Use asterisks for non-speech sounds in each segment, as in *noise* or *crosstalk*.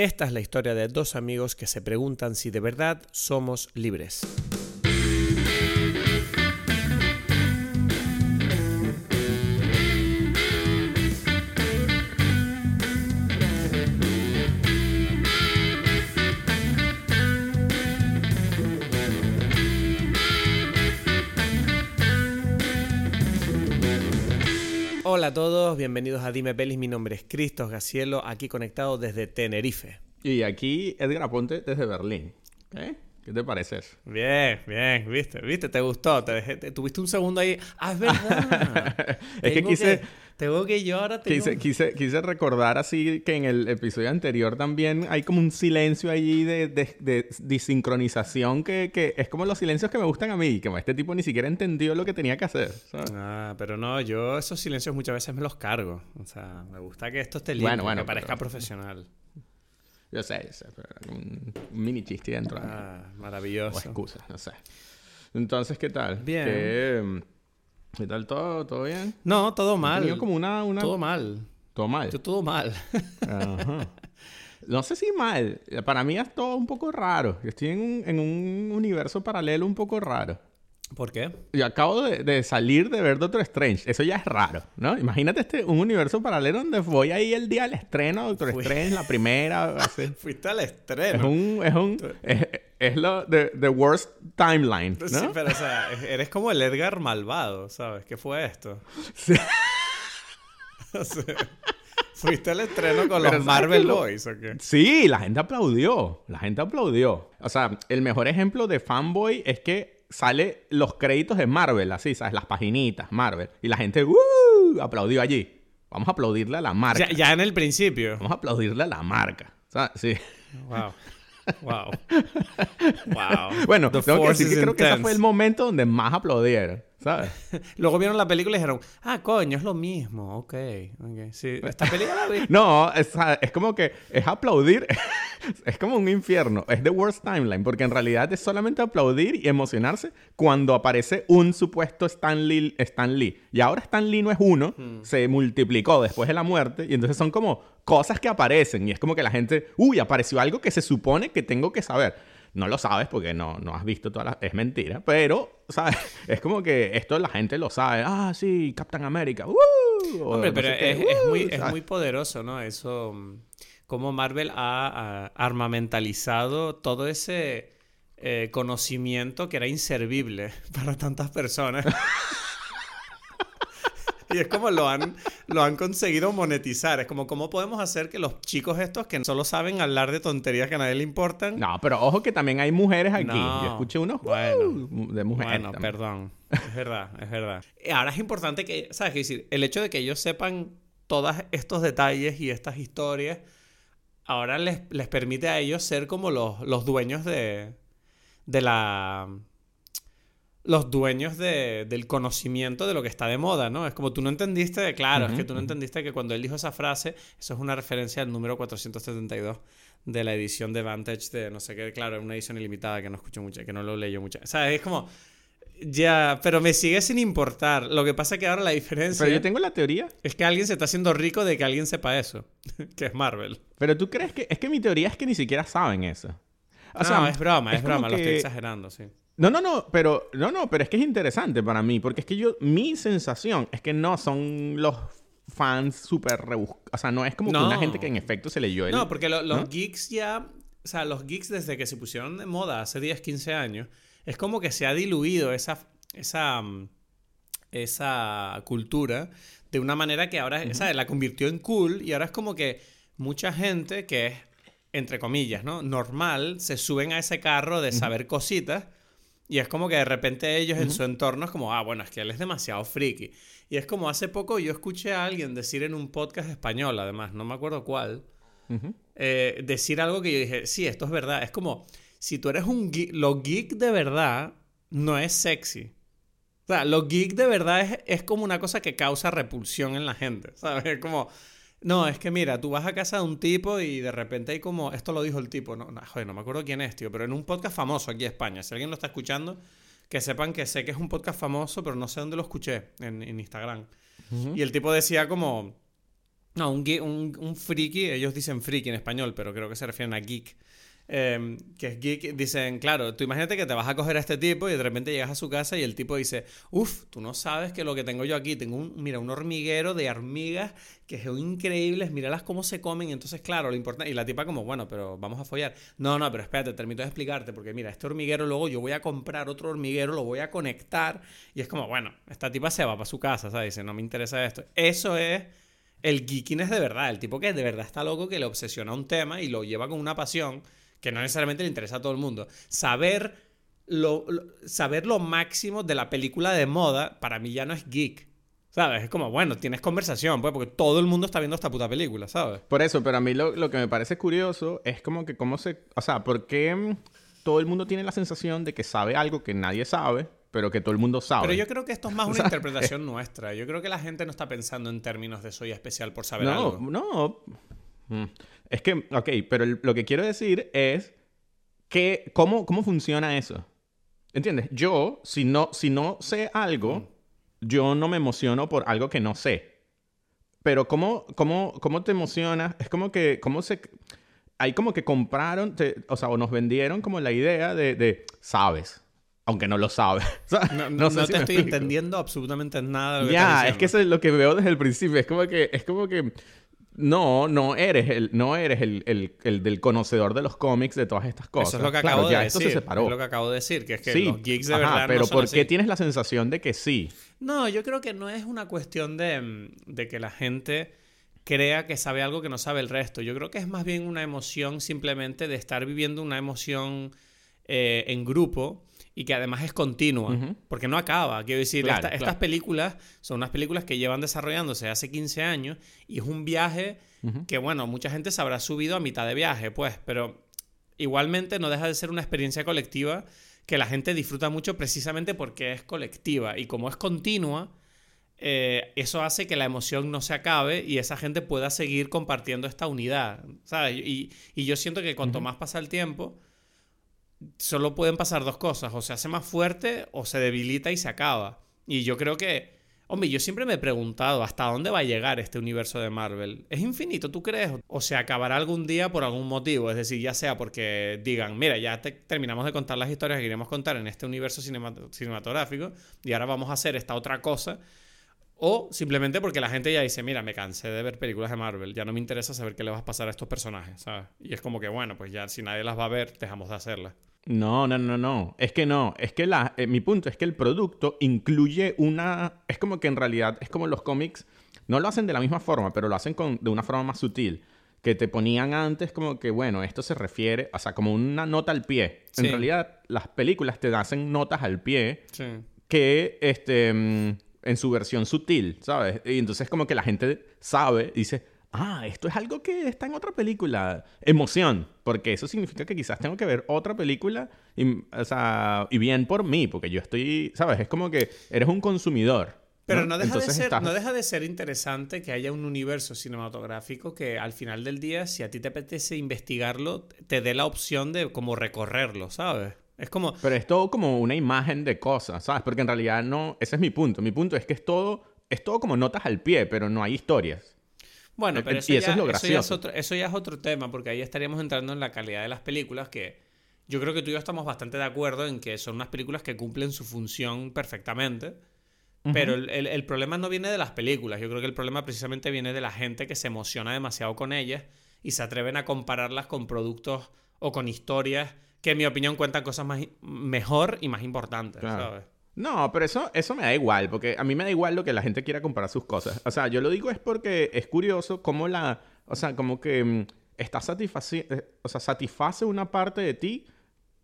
Esta es la historia de dos amigos que se preguntan si de verdad somos libres. A todos, bienvenidos a Dime Pelis, mi nombre es Cristos Gacielo, aquí conectado desde Tenerife. Y aquí Edgar Aponte desde Berlín. ¿Eh? ¿Qué te parece eso? Bien, bien, viste, viste, te gustó, te dejé- te- tuviste un segundo ahí. Ah, es verdad. *laughs* Es que quise- tengo que yo ahora tengo... Quise, quise, quise recordar así que en el episodio anterior también hay como un silencio allí de, de, de desincronización que, que es como los silencios que me gustan a mí, que este tipo ni siquiera entendió lo que tenía que hacer. ¿sabes? Ah, pero no, yo esos silencios muchas veces me los cargo. O sea, me gusta que esto esté limpio, Bueno, bueno, que parezca pero- profesional. Yo sé, yo sé, pero un, un mini chiste dentro de. Ah, O maravilloso. excusas, no sé. Entonces, ¿qué tal? Bien. ¿Qué, ¿Qué tal todo? ¿Todo bien? No, todo mal. tenido como una... una... Todo mal. Todo mal. Yo todo mal. Ajá. *laughs* No sé si mal. Para mí es todo un poco raro. Yo estoy en un, en un universo paralelo un poco raro. ¿Por qué? Yo acabo de, de salir de ver Doctor Strange. Eso ya es raro, ¿no? Imagínate este, un universo paralelo donde voy ahí el día del estreno, Doctor Fui. Strange, la primera. *laughs* Fuiste al Es estreno. un... Es un... Es, es lo... The, the worst timeline, ¿no? Sí, pero o sea, eres como el Edgar malvado, ¿sabes? ¿Qué fue esto? Sí. *laughs* O sea, ¿Fuiste al estreno con Pero los ¿sabes Marvel lo- Boys o qué? Sí, la gente aplaudió. La gente aplaudió. O sea, el mejor ejemplo de fanboy es que sale los créditos de Marvel, así, ¿sabes? Las paginitas, Marvel. Y la gente, ¡uh! aplaudió allí. Vamos a aplaudirle a la marca. Ya, ya en el principio. Vamos a aplaudirle a la marca. O sea, sí. Wow. Wow. *laughs* Wow. Bueno, tengo que decir que creo que ese fue el momento donde más aplaudieron, ¿sabes? *laughs* Luego vieron la película y dijeron, ah, coño, es lo mismo. Ok, ok. Sí, esta película la vi. *laughs* No, es, es como que es aplaudir, *laughs* es como un infierno, es the worst timeline, porque en realidad es solamente aplaudir y emocionarse cuando aparece un supuesto Stan Lee. Stan Lee. Y ahora Stan Lee no es uno, se multiplicó después de la muerte, y entonces son como cosas que aparecen, y es como que la gente, uy, apareció algo que se supone que tengo que saber. No lo sabes porque no, no has visto todas las... Es mentira, pero, ¿sabes? *laughs* Es como que esto la gente lo sabe. Ah, sí, Captain America. ¡uh! Hombre, no pero qué, es, ¡uh! muy, es muy poderoso, ¿no? Eso, mm, cómo Marvel ha, ha armamentalizado todo ese eh, conocimiento que era inservible *laughs* para tantas personas. *laughs* *laughs* Y es como lo han, lo han conseguido monetizar. Es como, ¿cómo podemos hacer que los chicos estos que solo saben hablar de tonterías que a nadie le importan? No, pero ojo que también hay mujeres aquí. No. Yo escuché unos Bueno. uh, de mujeres. Bueno, también. perdón. *laughs* Es verdad, es verdad. Y Ahora es importante que, ¿sabes qué decir? El hecho de que ellos sepan todos estos detalles y estas historias, ahora les, les permite a ellos ser como los, los dueños de, de la... Los dueños de- del conocimiento de lo que está de moda, ¿no? Es como tú no entendiste, claro, es que tú no entendiste que cuando él dijo esa frase, eso es una referencia al número 472 de la edición de Vantage de no sé qué, claro, es una edición ilimitada que no escucho mucho, que no lo leyo mucho. O sea, es como, ya, pero me sigue sin importar. Lo que pasa es que ahora la diferencia Pero yo tengo la teoría. es que alguien se está haciendo rico de que alguien sepa eso, *laughs* que es Marvel. Pero tú crees que. Es que mi teoría es que ni siquiera saben eso. O no, sea, es broma, es, como broma, lo estoy que- exagerando, sí. No, no, no, pero. No, no, pero es que es interesante para mí. Porque es que yo. Mi sensación es que no son los fans súper rebuscados. O sea, no es como que una gente que en efecto se leyó el. No, porque lo- los ¿no? geeks ya, o sea, los geeks desde que se pusieron de moda hace 10, 15 años, es como que se ha diluido esa, esa, mm, esa cultura de una manera que ahora, ¿sabes? La convirtió en cool y ahora es como que mucha gente que es, entre comillas, ¿no? Normal, se suben a ese carro de saber cositas y es como que de repente ellos en su entorno es como, ah, bueno, es que él es demasiado friki. Y es como hace poco yo escuché a alguien decir en un podcast español, además, no me acuerdo cuál, eh, decir algo que yo dije, sí, esto es verdad. Es como, si tú eres un geek, lo geek de verdad no es sexy. O sea, lo geek de verdad es, es como una cosa que causa repulsión en la gente, *laughs* ¿sabes? Es como, no, es que mira, tú vas a casa de un tipo y de repente hay como, esto lo dijo el tipo, no, no, joder, no me acuerdo quién es, tío, pero en un podcast famoso aquí en España, si alguien lo está escuchando, que sepan que sé que es un podcast famoso, pero no sé dónde lo escuché, en, en Instagram. Y el tipo decía como, No, un, un, un friki, ellos dicen friki en español, pero creo que se refieren a geek. Eh, que es geek, dicen, claro, tú imagínate que te vas a coger a este tipo y de repente llegas a su casa y el tipo dice, uff, tú no sabes que lo que tengo yo aquí, tengo un, mira, un hormiguero de hormigas que son increíbles, míralas cómo se comen, entonces, claro, lo importante, y la tipa como, bueno, pero vamos a follar. No, no, pero espérate, termino de explicarte, porque mira, este hormiguero luego yo voy a comprar otro hormiguero, lo voy a conectar, y es como, bueno, esta tipa se va para su casa, ¿sabes? Dice, no me interesa esto. Eso es el geekiness de verdad, el tipo que de verdad está loco, que le obsesiona un tema y lo lleva con una pasión que no necesariamente le interesa a todo el mundo. Saber lo, lo- saber lo máximo de la película de moda, para mí ya no es geek. ¿Sabes? Es como, bueno, tienes conversación, pues, porque todo el mundo está viendo esta puta película, ¿sabes? Por eso, pero a mí lo, lo que me parece curioso es como que cómo se... O sea, ¿por qué mm, todo el mundo tiene la sensación de que sabe algo que nadie sabe, pero que todo el mundo sabe? Pero yo creo que esto es más una *laughs* sea, interpretación nuestra. Yo creo que la gente no está pensando en términos de soy especial por saber no, algo. no. Mm. Es que, ok, pero el- lo que quiero decir es que, ¿cómo, cómo funciona eso? ¿Entiendes? Yo, si no, si no sé algo, yo no me emociono por algo que no sé. Pero ¿cómo, cómo, cómo te emocionas? Es como que, ¿cómo se...? Hay como que compraron, te- o sea, o nos vendieron como la idea de, de sabes, aunque no lo sabes. *laughs* No, no- sé no si te estoy explico. entendiendo absolutamente nada Ya, es diciendo. que eso es lo que veo desde el principio. Es como que, es como que no, no eres el, no eres el, el- el del conocedor de los cómics de todas estas cosas. Eso es lo que Claro, acabo ya de esto decir. se separó. Es lo que acabo de decir, que es que sí, los geeks de ajá, verdad pero no son ¿por así. qué tienes la sensación de que sí? No, yo creo que no es una cuestión de, mm, de que la gente crea que sabe algo que no sabe el resto. Yo creo que es más bien una emoción simplemente de estar viviendo una emoción eh, en grupo y que además es continua, porque no acaba. Quiero decir, Claro, esta- claro. estas películas son unas películas que llevan desarrollándose hace 15 años y es un viaje que, bueno, mucha gente se habrá subido a mitad de viaje, pues, pero igualmente no deja de ser una experiencia colectiva que la gente disfruta mucho precisamente porque es colectiva y como es continua, eh, eso hace que la emoción no se acabe y esa gente pueda seguir compartiendo esta unidad, ¿sabes? Y, y yo siento que cuanto más pasa el tiempo, solo pueden pasar dos cosas, o se hace más fuerte o se debilita y se acaba. Y yo creo que, hombre, yo siempre me he preguntado hasta dónde va a llegar este universo de Marvel. ¿Es infinito, tú crees? ¿O se acabará algún día por algún motivo? Es decir, ya sea porque digan, mira, ya te- terminamos de contar las historias que queríamos contar en este universo cinema- cinematográfico y ahora vamos a hacer esta otra cosa. O simplemente porque la gente ya dice, mira, me cansé de ver películas de Marvel, ya no me interesa saber qué le va a pasar a estos personajes, ¿sabes? Y es como que, bueno, pues ya si nadie las va a ver, dejamos de hacerlas. No, no, no, no. Es que no. Es que la, eh, mi punto es que el producto incluye una... Es como que en realidad, es como los cómics, no lo hacen de la misma forma, pero lo hacen con, de una forma más sutil. Que te ponían antes como que, bueno, esto se refiere, o sea, como una nota al pie. Sí. En realidad, las películas te hacen notas al pie Sí. que, este, mm, en su versión sutil, ¿sabes? Y entonces como que la gente sabe, dice, ah, esto es algo que está en otra película. Emoción, porque eso significa que quizás tengo que ver otra película y, o sea, y bien por mí, porque yo estoy, ¿sabes? Es como que eres un consumidor. Pero no deja, de ser, estás- no deja de ser interesante que haya un universo cinematográfico que al final del día, si a ti te apetece investigarlo, te dé la opción de como recorrerlo, ¿sabes? Es como, Pero es todo como una imagen de cosas, ¿sabes? Porque en realidad no, ese es mi punto. Mi punto es que es todo, es todo como notas al pie, pero no hay historias. Bueno, Eh, pero eso, y eso ya, es lo eso ya es gracioso. otro, eso ya es otro tema, porque ahí estaríamos entrando en la calidad de las películas, que yo creo que tú y yo estamos bastante de acuerdo en que son unas películas que cumplen su función perfectamente. Pero el, el- el problema no viene de las películas, yo creo que el problema precisamente viene de la gente que se emociona demasiado con ellas y se atreven a compararlas con productos o con historias que en mi opinión cuentan cosas más mejor y más importantes, Claro. ¿sabes? No, pero eso, eso me da igual, porque a mí me da igual lo que la gente quiera comparar sus cosas. O sea, yo lo digo es porque es curioso cómo la, o sea, como que mm, está satisfaci eh, o sea, satisface una parte de ti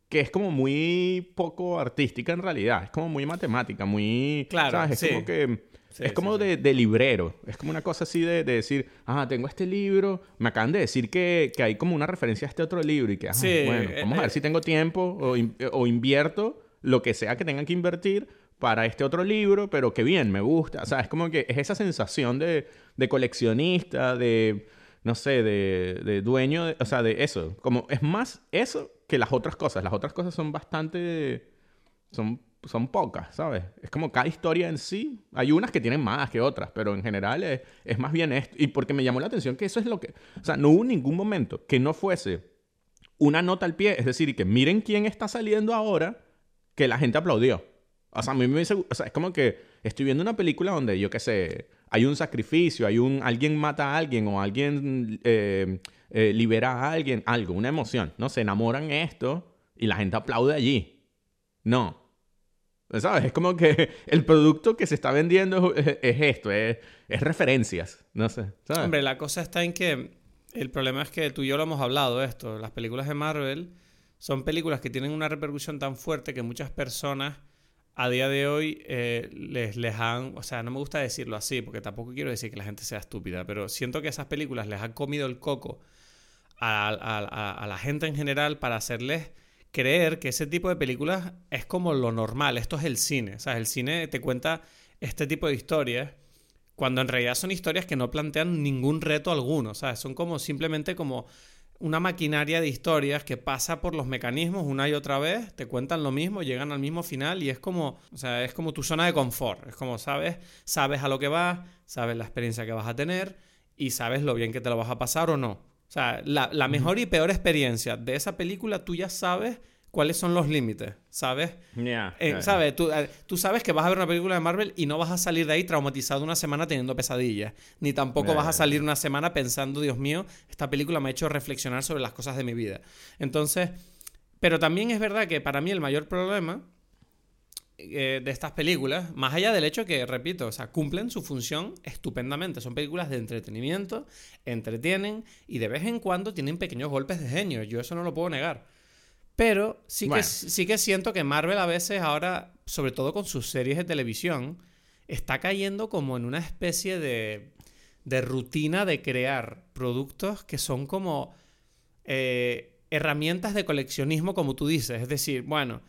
que es como muy poco artística en realidad, es como muy matemática, muy, Claro, ¿sabes? Es sí. como que Sí, es como sí. De, de librero, es como una cosa así de, de decir, ah, tengo este libro, me acaban de decir que, que hay como una referencia a este otro libro y que, ah, bueno, eh, vamos a eh, ver si tengo tiempo o, in- o invierto lo que sea que tengan que invertir para este otro libro, pero que bien, me gusta. O sea, es como que es esa sensación de, coleccionista, de, no sé, de, dueño, o sea, de eso. Como es más eso que las otras cosas. Las otras cosas son bastante, son son pocas, ¿sabes? Es como cada historia en sí. Hay unas que tienen más que otras, pero en general es, es más bien esto. Y porque me llamó la atención que eso es lo que... O sea, no hubo ningún momento que no fuese una nota al pie, es decir, que miren quién está saliendo ahora, que la gente aplaudió. O sea, a mí me dice, es como que estoy viendo una película donde, yo qué sé, hay un sacrificio, hay un, alguien mata a alguien o alguien eh, eh, libera a alguien, algo, una emoción, ¿no? Se enamoran esto y la gente aplaude allí. No. ¿Sabes? Es como que *laughs* el producto que se está vendiendo es, esto, es, es, referencias. No sé. ¿sabes? Hombre, la cosa está en que el problema es que tú y yo lo hemos hablado esto. Las películas de Marvel son películas que tienen una repercusión tan fuerte que muchas personas a día de hoy eh, les, les han, o sea, no me gusta decirlo así, porque tampoco quiero decir que la gente sea estúpida, pero siento que esas películas les han comido el coco a, a la gente en general para hacerles creer que ese tipo de películas es como lo normal, esto es el cine, o sea, el cine te cuenta este tipo de historias cuando en realidad son historias que no plantean ningún reto alguno, ¿sabes? Son como simplemente como una maquinaria de historias que pasa por los mecanismos una y otra vez, te cuentan lo mismo, llegan al mismo final y es como, o sea, es como tu zona de confort, es como sabes, sabes a lo que vas, sabes la experiencia que vas a tener y sabes lo bien que te lo vas a pasar o no. O sea, la, la mejor y peor experiencia de esa película tú ya sabes cuáles son los límites, ¿sabes? Eh, ¿Sabes? Eh, tú, sabes que vas a ver una película de Marvel y no vas a salir de ahí traumatizado una semana teniendo pesadillas. Ni tampoco vas a salir una semana pensando, Dios mío, esta película me ha hecho reflexionar sobre las cosas de mi vida. Entonces, pero también es verdad que para mí el mayor problema eh, de estas películas, más allá del hecho que, repito, o sea, cumplen su función estupendamente. Son películas de entretenimiento, entretienen y de vez en cuando tienen pequeños golpes de genio. Yo eso no lo puedo negar. Pero sí, que, sí que siento que Marvel a veces ahora, sobre todo con sus series de televisión, está cayendo como en una especie de, de rutina de crear productos que son como eh, herramientas de coleccionismo, como tú dices. Es decir, bueno,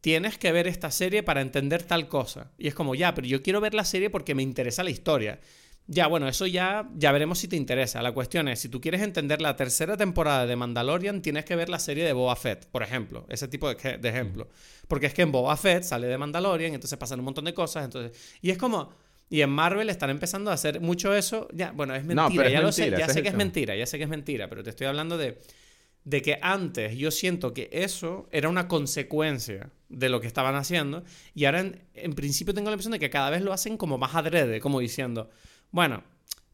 tienes que ver esta serie para entender tal cosa. Y es como, ya, pero yo quiero ver la serie porque me interesa la historia. Ya, bueno, eso ya, ya veremos si te interesa. La cuestión es, si tú quieres entender la tercera temporada de Mandalorian, tienes que ver la serie de Boba Fett, por ejemplo. Ese tipo de, de ejemplo. Porque es que en Boba Fett sale de Mandalorian, entonces pasan un montón de cosas. Entonces, y es como... Y en Marvel están empezando a hacer mucho eso. Ya, bueno, es mentira, ya lo sé, ya sé que es mentira, ya sé que es mentira, pero te estoy hablando de, de que antes yo siento que eso era una consecuencia de lo que estaban haciendo y ahora en, en principio tengo la impresión de que cada vez lo hacen como más adrede, como diciendo, bueno,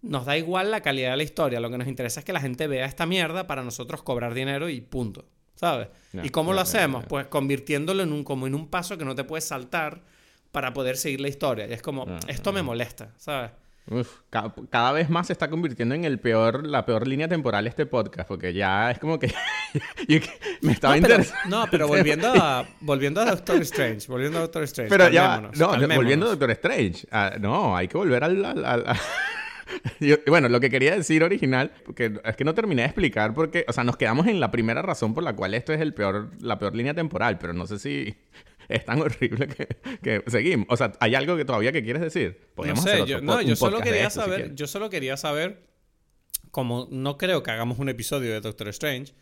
nos da igual la calidad de la historia, lo que nos interesa es que la gente vea esta mierda para nosotros cobrar dinero y punto, ¿sabes? ¿Y cómo lo hacemos? Pues convirtiéndolo en un, como en un paso que no te puedes saltar para poder seguir la historia. Y es como, esto me molesta, ¿sabes? Uf, cada, vez más se está convirtiendo en el peor, la peor línea temporal este podcast, porque ya es como que *laughs* me estaba no, pero, no, pero *laughs* volviendo a, volviendo a Doctor Strange, volviendo a Doctor Strange. Pero ya, no, volviendo a Doctor Strange. Ah, no, hay que volver al... *laughs* bueno, lo que quería decir original, porque es que no terminé de explicar porque, o sea, nos quedamos en la primera razón por la cual esto es el peor, la peor línea temporal, pero no sé si *laughs* es tan horrible que, seguimos. O sea, ¿hay algo que todavía que quieres decir? no sé, yo, no, yo solo quería saber, yo solo quería saber, como no creo que hagamos un episodio de Doctor Strange,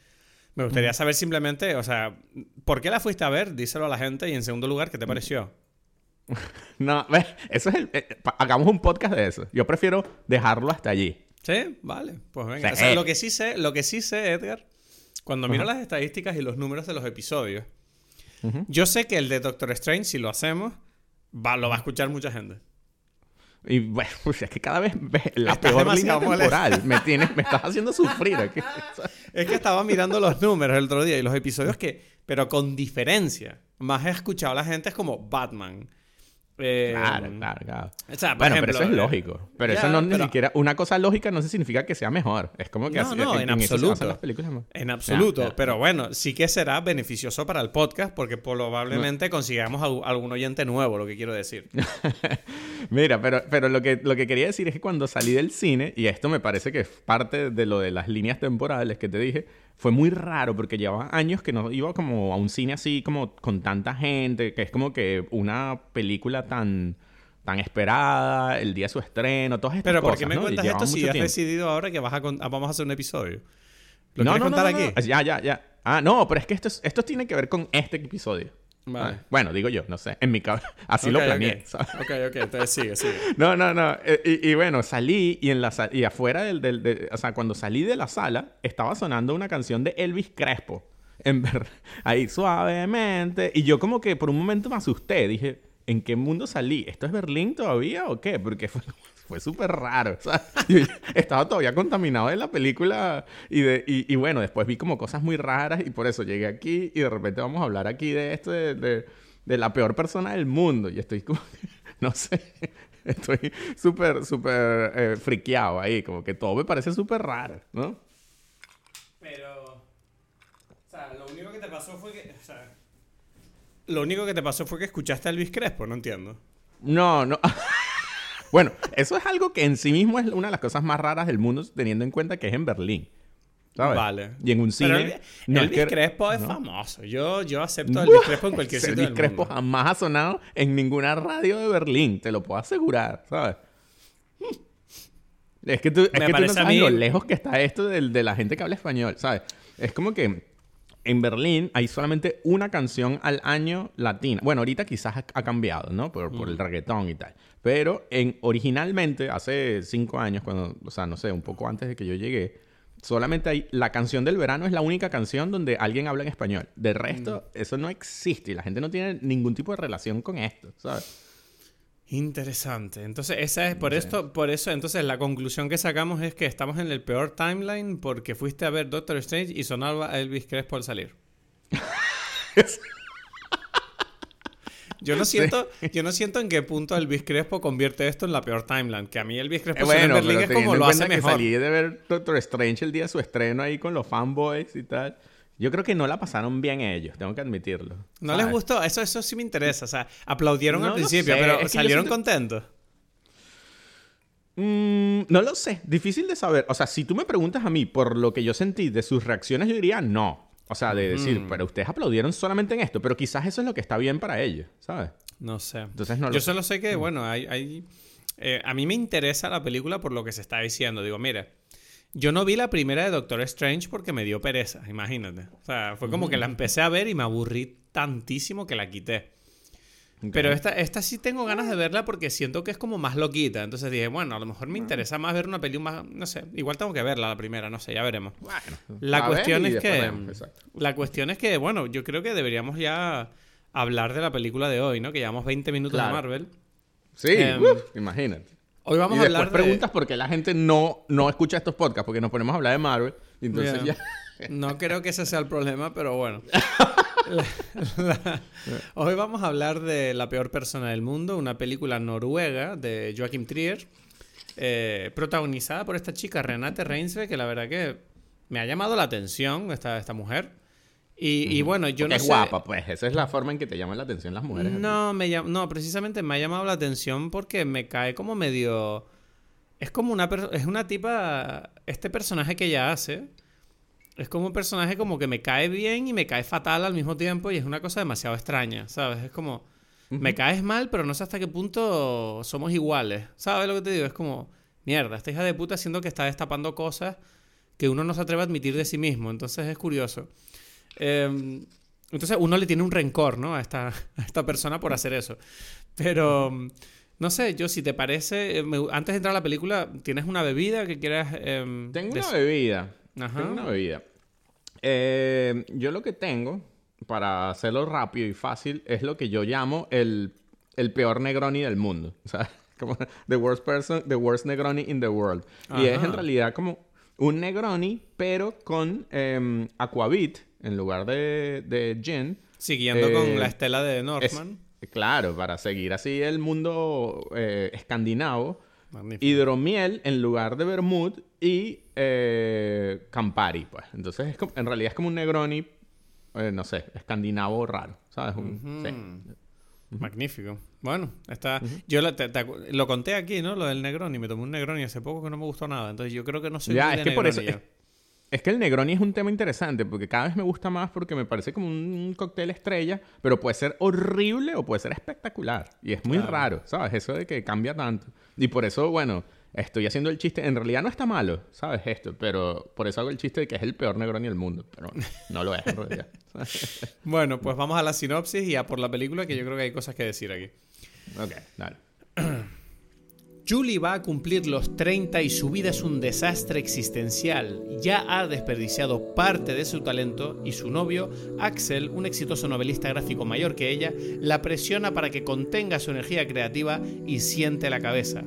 me gustaría saber simplemente, o sea, ¿por qué la fuiste a ver? Díselo a la gente y en segundo lugar, ¿qué te pareció? *laughs* No, eso es el, eh, hagamos un podcast de eso. Yo prefiero dejarlo hasta allí. Sí, vale. Pues venga. O sea, lo que sí sé, lo que sí sé, Edgar, cuando miro las estadísticas y los números de los episodios, yo sé que el de Doctor Strange, si lo hacemos, va, lo va a escuchar mucha gente. Y bueno, *laughs* pues es que cada vez la peor línea temporal. Me, *laughs* tienes, me estás haciendo sufrir aquí. es que estaba mirando los números el otro día y los episodios que, pero con diferencia, más he escuchado a la gente es como Batman, eh, claro, claro, claro. bueno, pero eso es lógico. Pero eso no ni siquiera. Una cosa lógica no significa que sea mejor. Es como que no, no, en, absoluto. En absoluto. Pero bueno, sí que será beneficioso para el podcast porque probablemente consigamos algún oyente nuevo, lo que quiero decir. *laughs* Mira, pero, pero lo, que, lo que quería decir es que cuando salí del cine, y esto me parece que es parte de lo de las líneas temporales que te dije, fue muy raro porque llevaba años que no iba como a un cine así como con tanta gente, que es como que una película tan tan esperada, el día de su estreno, todas estas Pero cosas. Pero ¿por qué me cuentas esto si has decidido ahora que vas a vamos a hacer un episodio? ¿Lo no, quieres contar aquí? Ya, ya, ya. Ah, no, pero es que esto, esto tiene que ver con este episodio. Ah, bueno, digo yo, no sé. En mi cabeza. *laughs* Así lo planeé. Ok, ok, entonces sigue, sigue. *laughs* No, no, no. Eh, y, bueno, salí y, en la, y afuera del, del, O sea, cuando salí de la sala, estaba sonando una canción de Elvis Crespo. En ver, *laughs* ahí suavemente. Y yo como que por un momento me asusté. Dije, ¿en qué mundo salí? ¿Esto es Berlín todavía o qué? Porque fue, fue súper raro. O sea, *laughs* estaba todavía contaminado de la película y, de, y, bueno, después vi como cosas muy raras y por eso llegué aquí y de repente vamos a hablar aquí de esto, de, de, la peor persona del mundo. Y estoy como, *laughs* no sé, *laughs* estoy súper, súper eh, friqueado ahí, como que todo me parece súper raro, ¿no? Pero, o sea, lo único que te pasó fue que, o sea, lo único que te pasó fue que escuchaste a Luis Crespo, no entiendo. No, no. *laughs* Bueno, eso es algo que en sí mismo es una de las cosas más raras del mundo, teniendo en cuenta que es en Berlín. ¿sabes? Vale. Y en un cine. Pero Elvis Crespo es famoso. Yo, yo acepto a Elvis Crespo en cualquier sitio. Elvis Crespo jamás ha sonado en ninguna radio de Berlín, te lo puedo asegurar, ¿sabes? Es que tú, es que tú no sabes lo lejos que está esto de, de la gente que habla español, ¿sabes? Es como que en Berlín hay solamente una canción al año latina. Bueno, ahorita quizás ha, cambiado, ¿no? Por, por, el mm. reggaetón y tal. Pero en, originalmente, hace cinco años, cuando, o sea, no sé, un poco antes de que yo llegué, solamente hay la canción del verano es la única canción donde alguien habla en español. De resto, mm. eso no existe y la gente no tiene ningún tipo de relación con esto, ¿sabes? Interesante. Entonces, esa es por esto, por eso, entonces la conclusión que sacamos es que estamos en el peor timeline porque fuiste a ver Doctor Strange y sonaba Elvis Crespo al salir. *laughs* Yo no siento, yo no siento en qué punto Elvis Crespo convierte esto en la peor timeline. Que a mí Elvis Crespo en Berlín es como lo hace mejor. salí de ver Doctor Strange el día de su estreno ahí con los fanboys y tal. Yo creo que no la pasaron bien ellos, tengo que admitirlo. ¿No les gustó? Eso, eso sí me interesa. O sea, aplaudieron al principio, pero salieron contentos. Mm, no lo sé, difícil de saber. O sea, si tú me preguntas a mí por lo que yo sentí de sus reacciones, yo diría no. O sea, de decir, pero ustedes aplaudieron solamente en esto, pero quizás eso es lo que está bien para ellos, ¿sabes? No sé. Entonces no Yo solo sé que, mm. bueno, hay... hay eh, a mí me interesa la película por lo que se está diciendo. Digo, mire, yo no vi la primera de Doctor Strange porque me dio pereza, imagínate. O sea, fue como que la empecé a ver y me aburrí tantísimo que la quité. Pero esta, esta sí tengo ganas de verla porque siento que es como más loquita. Entonces dije, bueno, a lo mejor me interesa más ver una película más, no sé, igual tengo que verla la primera, no sé, ya veremos. la cuestión es que la cuestión es que, bueno, yo creo que deberíamos ya hablar de la película de hoy, ¿no? Que llevamos 20 minutos de Marvel. Sí, em, imagínate. Hoy vamos a hablar de... preguntas porque la gente no, no escucha estos podcasts, porque nos ponemos a hablar de Marvel. entonces ya... *laughs* no creo que ese sea el problema, pero bueno. *laughs* Hoy vamos a hablar de La peor persona del mundo, una película noruega de Joachim Trier, eh, protagonizada por esta chica Renate Reinsve, que la verdad que me ha llamado la atención esta, esta mujer. Y, bueno, yo no es sé... guapa, pues. Esa es la forma en que te llaman la atención las mujeres. No, me no, precisamente me ha llamado la atención porque me cae como medio... Es como una... Es una tipa... Este personaje que ella hace... Es como un personaje como que me cae bien y me cae fatal al mismo tiempo y es una cosa demasiado extraña, ¿sabes? Es como... Me caes mal, pero no sé hasta qué punto somos iguales. ¿Sabes lo que te digo? Es como... Mierda, esta hija de puta siendo que está destapando cosas que uno no se atreve a admitir de sí mismo. Entonces es curioso. Em, entonces uno le tiene un rencor, ¿no? A esta, esta persona por hacer eso. Pero, no sé, yo si te parece, eh, antes de entrar a la película, ¿tienes una bebida que quieras... Em, tengo una bebida. Ajá. Tengo una bebida. Eh, yo lo que tengo, para hacerlo rápido y fácil, es lo que yo llamo el, el peor Negroni del mundo. *laughs* O sea, como the worst person, the worst Negroni in the world. Y es en realidad como un Negroni, pero con eh, Aquavit en lugar de, de gin. Siguiendo con eh, la estela de Northman. claro, para seguir así el mundo eh, escandinavo. Hidromiel en lugar de vermut y eh, Campari, pues. Entonces, es en realidad es como un Negroni, no sé, escandinavo raro, ¿sabes? Magnífico. Bueno, está. Yo lo conté aquí, ¿no? Lo del Negroni. Me tomé un Negroni hace poco que no me gustó nada. Entonces yo creo que no soy ya, es que por eso. Es que el Negroni es un tema interesante porque cada vez me gusta más porque me parece como un cóctel estrella, pero puede ser horrible o puede ser espectacular. Y es muy raro, ¿sabes? Eso de que cambia tanto. Y por eso, bueno, estoy haciendo el chiste. En realidad no está malo, ¿sabes? Esto, pero por eso hago el chiste de que es el peor Negroni del mundo. Pero no lo es en realidad. *laughs* bueno, pues vamos a la sinopsis y a por la película, que yo creo que hay cosas que decir aquí. Ok, dale. *clears throat* Julie va a cumplir los 30 y su vida es un desastre existencial. Ya ha desperdiciado parte de su talento y su novio, Axel, un exitoso novelista gráfico mayor que ella, la presiona para que contenga su energía creativa y siente la cabeza.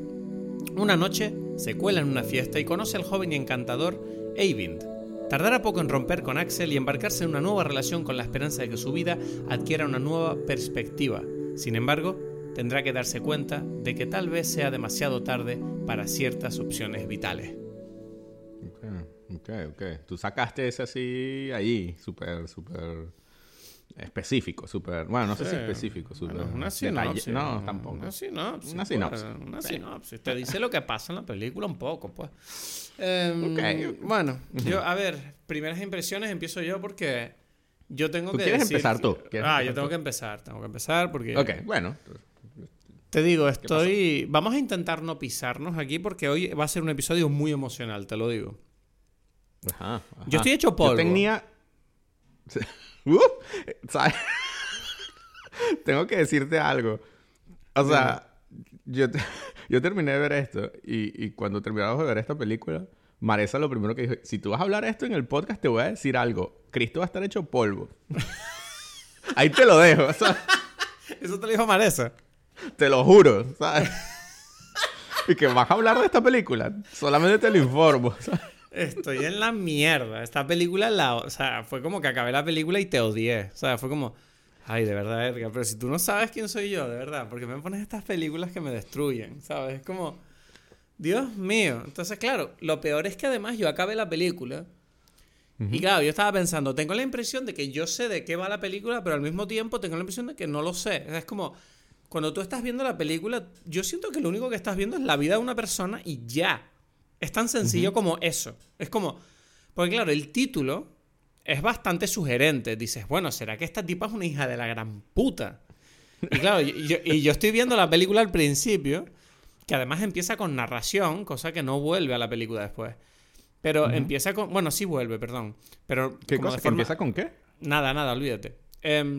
Una noche se cuela en una fiesta y conoce al joven y encantador Eivind. Tardará poco en romper con Axel y embarcarse en una nueva relación con la esperanza de que su vida adquiera una nueva perspectiva. Sin embargo, tendrá que darse cuenta de que tal vez sea demasiado tarde para ciertas opciones vitales. Ok, ok, ok. Tú sacaste ese así ahí, súper, súper específico, súper... Bueno, no sé si específico, súper... una sinopsis. No, tampoco. Una sinopsis. Una sinopsis. pues, una sinopsis. Te dice lo que pasa en la película un poco, pues. Em, Bueno, yo, a ver, primeras impresiones empiezo yo porque yo tengo ¿Tú que quieres decir- empezar tú? ¿Quieres Ah, empezar yo tengo tú? que empezar, tengo que empezar porque... Ok, bueno. Te digo, estoy... Vamos a intentar no pisarnos aquí porque hoy va a ser un episodio muy emocional, te lo digo. Ajá, ajá. Yo estoy hecho polvo. Yo tenía... *laughs* Uh, ¿sabes? *laughs* Tengo que decirte algo. O sea, yo, *laughs* yo terminé de ver esto y, y cuando terminamos de ver esta película, Maresa lo primero que dijo, si tú vas a hablar esto en el podcast, te voy a decir algo. Cristo va a estar hecho polvo. Ahí te lo dejo, o sea, Eso te lo dijo Maresa. Te lo juro, ¿sabes? Y que vas a hablar de esta película, solamente te lo informo. ¿sabes? Estoy en la mierda. Esta película, la, o sea, fue como que acabé la película y te odié. O sea, fue como, ay, de verdad, Edgar, pero si tú no sabes quién soy yo, de verdad, porque me pones estas películas que me destruyen, ¿sabes? Es como, Dios mío. Entonces, claro, lo peor es que además yo acabé la película. Y claro, yo estaba pensando, tengo la impresión de que yo sé de qué va la película, pero al mismo tiempo tengo la impresión de que no lo sé. O sea, es como, cuando tú estás viendo la película, yo siento que lo único que estás viendo es la vida de una persona y ya. Es tan sencillo como eso. Es como, porque claro, el título es bastante sugerente. Dices, bueno, ¿será que esta tipa es una hija de la gran puta? Y claro, y yo, y yo estoy viendo la película al principio, que además empieza con narración, cosa que no vuelve a la película después. Pero empieza con... Bueno, sí vuelve, perdón. Pero ¿Qué cosa? de ¿Que forma- empieza con qué? Nada, nada, olvídate. Em.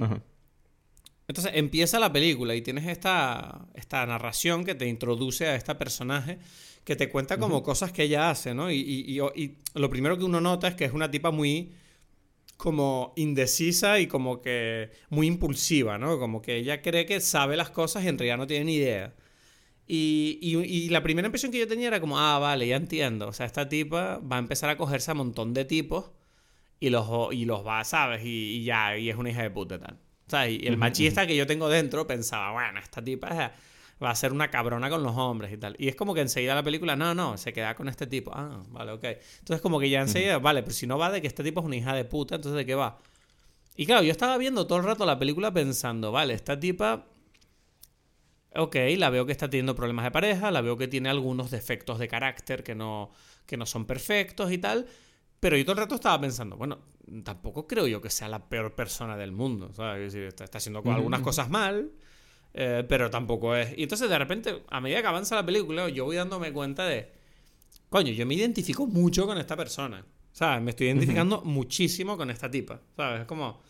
Entonces empieza la película y tienes esta, esta narración que te introduce a esta personaje que te cuenta como cosas que ella hace, ¿no? Y, y- y- y lo primero que uno nota es que es una tipa muy como indecisa y como que muy impulsiva, ¿no? Como que ella cree que sabe las cosas y en realidad no tiene ni idea. Y, y- y la primera impresión que yo tenía era como, ah, vale, ya entiendo. O sea, esta tipa va a empezar a cogerse a un montón de tipos y los, y los va, ¿sabes? Y, y ya, y es una hija de puta y tal. Y el machista que yo tengo dentro pensaba, bueno, esta tipa va a ser una cabrona con los hombres y tal. Y es como que enseguida la película, no, no, se queda con este tipo. Ah, vale, ok. Entonces como que ya enseguida, vale, pero si no va de que este tipo es una hija de puta, entonces ¿de qué va? Y claro, yo estaba viendo todo el rato la película pensando, vale, esta tipa Ok, la veo que está teniendo problemas de pareja, la veo que tiene algunos defectos de carácter que no, que no son perfectos y tal, pero yo todo el rato estaba pensando, bueno, tampoco creo yo que sea la peor persona del mundo, ¿sabes? Es decir, está, está haciendo algunas cosas mal, eh, pero tampoco es... Y entonces de repente, a medida que avanza la película, yo voy dándome cuenta de, coño, yo me identifico mucho con esta persona, ¿sabes? Me estoy identificando muchísimo con esta tipa, ¿sabes? Es como...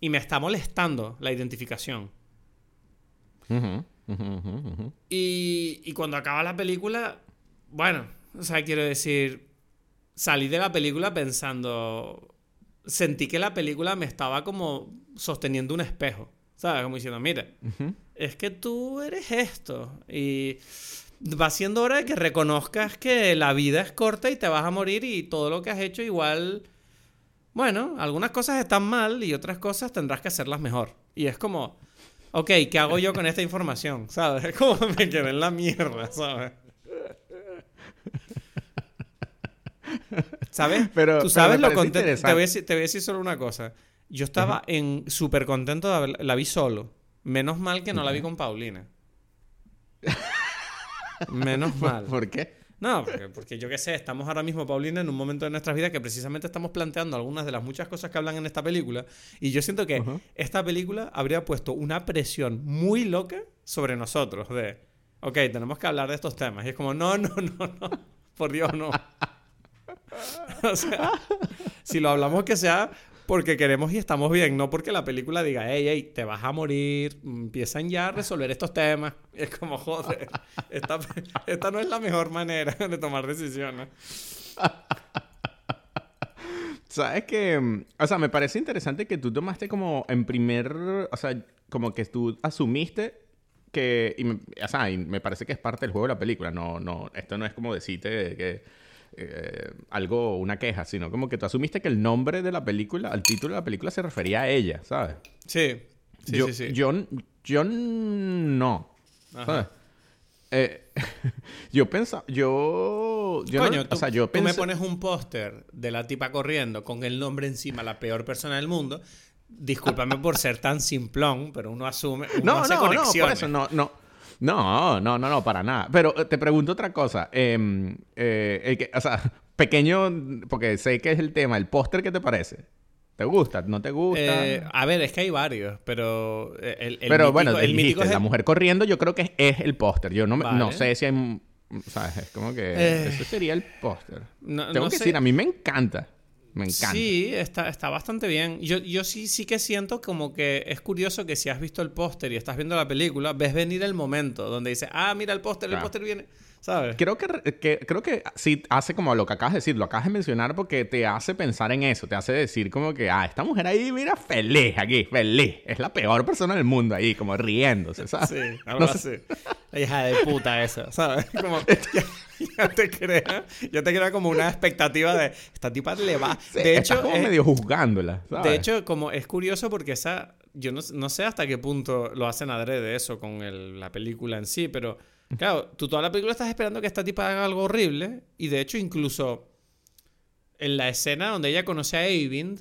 Y me está molestando la identificación. Y, y cuando acaba la película, bueno, o sea, quiero decir, salí de la película pensando, sentí que la película me estaba como sosteniendo un espejo, ¿sabes? Como diciendo, mira, es que tú eres esto y va siendo hora de que reconozcas que la vida es corta y te vas a morir y todo lo que has hecho igual, bueno, algunas cosas están mal y otras cosas tendrás que hacerlas mejor. Y es como, ok, ¿qué hago yo con esta información? *laughs* ¿Sabes? Es *laughs* como me quedé en la mierda, ¿sabes? ¿Sabes? Pero- Tú pero sabes me lo contento. Te voy, a decir, te voy a decir solo una cosa. Yo estaba en súper contento de haberla la vi solo. Menos mal que no la vi con Paulina. *laughs* Menos mal. ¿Por qué? No, porque, porque yo qué sé, estamos ahora mismo, Paulina, en un momento de nuestras vidas que precisamente estamos planteando algunas de las muchas cosas que hablan en esta película. Y yo siento que esta película habría puesto una presión muy loca sobre nosotros de, ok, tenemos que hablar de estos temas. Y es como, no, no, no, no, por Dios, no. *laughs* *laughs* sea, si lo hablamos que sea porque queremos y estamos bien, no porque la película diga, hey, hey, te vas a morir, empiezan ya a resolver estos temas. Y *laughs* es como, joder, esta, no es la mejor manera de tomar decisiones. Sabes que, o sea, me parece interesante que tú tomaste como en primer, o sea, como que tú asumiste que, y o sea, y me parece que es parte del juego de la película, no, no, esto no es como decirte que eh, algo, una queja, sino como que tú asumiste que el nombre de la película, al título de la película se refería a ella, ¿sabes? Sí, sí, yo, sí, sí. Yo, yo no, ¿sabes? Eh, *laughs* yo pensaba, yo, yo Coño, no- tú, o sea, yo tú me pones un póster de la tipa corriendo con el nombre encima, la peor persona del mundo. Discúlpame por ser tan simplón, pero uno asume. Uno No, hace no, no, por eso no, no. No, no, no, no, para nada. Pero eh, te pregunto otra cosa. Em, eh, el que, o sea, *laughs* pequeño, porque sé que es el tema, el póster, ¿qué te parece? ¿Te gusta? ¿No te gusta? Eh, a ver, es que hay varios, pero el, el Pero mítico, bueno, el dijiste, mítico es la el- mujer corriendo, yo creo que es, es el póster. Yo no, me- no sé si hay... ¿Sabes? Es como que... Ese sería el póster. no- Tengo no que sé. decir, a mí me encanta. Me encanta. Sí, está, está bastante bien. Yo, yo sí, sí que siento como que es curioso que si has visto el póster y estás viendo la película, ves venir el momento donde dices, ah, mira el póster, el póster viene, ¿sabes? Creo que, que- creo que sí hace como lo que acabas de decir, lo acabas de mencionar porque te hace pensar en eso, te hace decir como que, ah, esta mujer ahí, mira, feliz aquí, feliz. Es la peor persona del mundo ahí, como riéndose, ¿sabes? Sí, algo No sé. así. La hija de puta esa, ¿sabes? Como *laughs* ya, ya te crea, ya te crea como una expectativa de esta tipa le va. Sí, de hecho, como es- medio juzgándola, ¿sabes? de hecho, como es curioso porque esa, yo no, no sé hasta qué punto lo hacen adrede eso con el- la película en sí, pero claro, tú toda la película estás esperando que esta tipa haga algo horrible y de hecho incluso en la escena donde ella conoce a Eivind,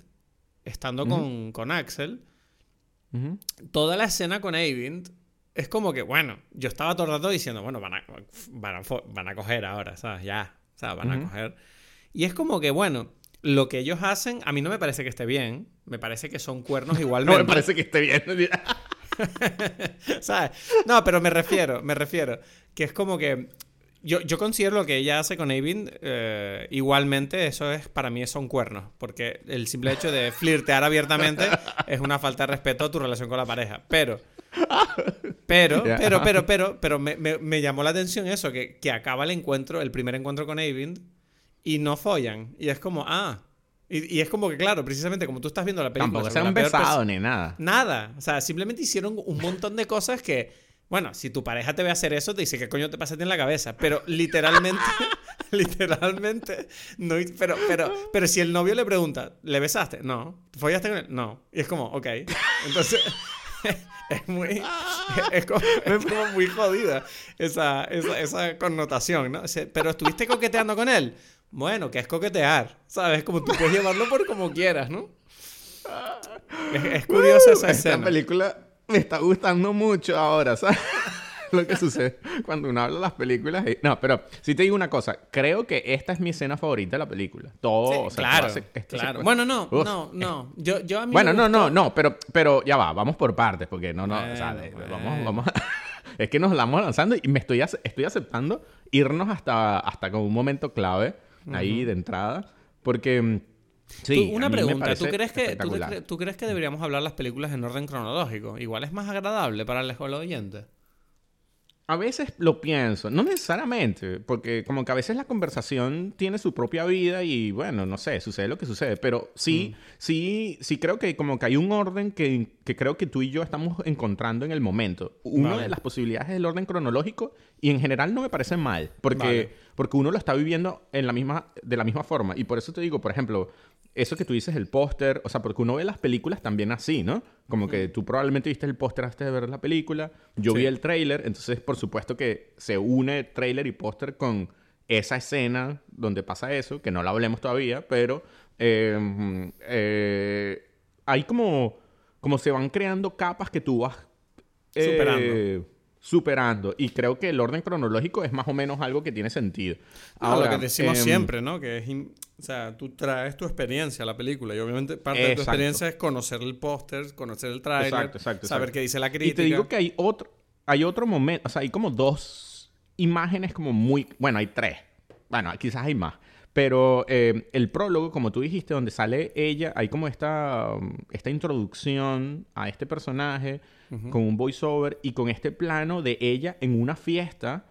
estando con, con Axel, toda la escena con Eivind es como que, bueno, yo estaba todo el rato diciendo, bueno, van a, van a, van a coger ahora, ¿sabes? Ya, o sea, van a coger. Y es como que, bueno, lo que ellos hacen, a mí no me parece que esté bien, me parece que son cuernos *laughs* No igualmente. me parece que esté bien. *laughs* ¿Sabes? No, pero me refiero, me refiero, que es como que yo, yo considero lo que ella hace con Eivind, eh, igualmente eso es, para mí son cuernos, porque el simple hecho de flirtear abiertamente es una falta de respeto a tu relación con la pareja. Pero, pero, pero, pero, pero, pero me, me- me llamó la atención eso, que, que acaba el encuentro, el primer encuentro con Eivind, y no follan. Y es como, ah. Y, y es como que, claro, precisamente como tú estás viendo la película. Tampoco se han besado ni nada. Nada. O sea, simplemente hicieron un montón de cosas que, bueno, si tu pareja te ve hacer eso, te dice, ¿qué coño te pasa en la cabeza? Pero literalmente, *laughs* *laughs* literalmente, no, pero, pero, pero si el novio le pregunta, ¿le besaste? No. ¿Follaste con él? No. Y es como, ok. Entonces, *laughs* es muy, es como, es como muy jodida esa, esa, esa connotación, ¿no? Pero estuviste coqueteando con él. Bueno, que es coquetear, ¿sabes? Como tú puedes llevarlo por como quieras, ¿no? Es, es curiosa esa Uh, Esta escena. película me está gustando mucho ahora, ¿sabes? *laughs* Lo que sucede cuando uno habla de las películas. y- No, pero si te digo una cosa. Creo que esta es mi escena favorita de la película. Todo, Sí, o sea, claro, se claro. Bueno, no, Uf, no, no. Yo, yo a mí Bueno, no, no, no, pero, pero ya va, vamos por partes, porque no, no, o sea, Bueno, de- bueno. vamos, vamos. a- *laughs* es que nos vamos lanzando y me estoy, ace- estoy aceptando irnos hasta, hasta con un momento clave ahí de entrada, porque mm, sí, Tú, a una pregunta, ¿tú crees, que, tú, crees que deberíamos hablar las películas en orden cronológico? Igual es más agradable para el oyente. A veces lo pienso, no necesariamente, porque como que a veces la conversación tiene su propia vida y bueno, no sé, sucede lo que sucede, pero sí, sí, sí creo que como que hay un orden que, que creo que tú y yo estamos encontrando en el momento. Una Vale. de las posibilidades es el orden cronológico y en general no me parece mal, porque, Vale. porque uno lo está viviendo en la misma, de la misma forma. Y por eso te digo, por ejemplo, eso que tú dices, el póster, o sea, porque uno ve las películas también así, ¿no? Como que tú probablemente viste el póster antes de ver la película, yo Sí. vi el tráiler, entonces por supuesto que se une tráiler y póster con esa escena donde pasa eso, que no la hablemos todavía, pero eh, eh, hay como, como se van creando capas que tú vas eh, Superando. Superando. Y creo que el orden cronológico es más o menos algo que tiene sentido. No, Ahora, lo que decimos em, siempre, ¿no? Que es, o sea, tú traes tu experiencia a la película y obviamente parte de tu experiencia es conocer el póster, conocer el tráiler, Exacto, exacto, saber exacto. qué dice la Y crítica. te digo que hay otro, hay otro momento, o sea, hay como dos imágenes como muy... Bueno, hay tres. Bueno, quizás hay más. Pero eh, el prólogo, como tú dijiste, donde sale ella, hay como esta, um, esta introducción a este personaje con un voiceover y con este plano de ella en una fiesta,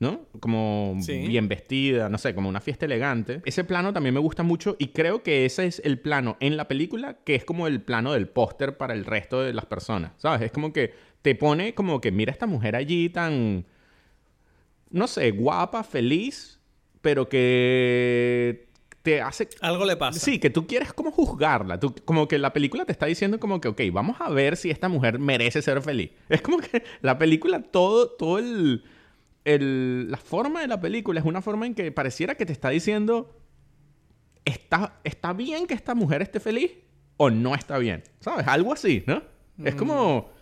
¿no? Como bien vestida, no sé, como una fiesta elegante. Ese plano también me gusta mucho y creo que ese es el plano en la película que es como el plano del póster para el resto de las personas, ¿sabes? Es como que te pone como que mira a esta mujer allí tan, no sé, guapa, feliz pero que te hace... Algo le pasa. Sí, que tú quieres como juzgarla. Tú, como que la película te está diciendo como que, ok, vamos a ver si esta mujer merece ser feliz. *laughs* Es como que la película, todo, todo el, el... La forma de la película es una forma en que pareciera que te está diciendo, ¿está, está bien que esta mujer esté feliz o no está bien? ¿Sabes? Algo así, ¿no? Es como... Mm.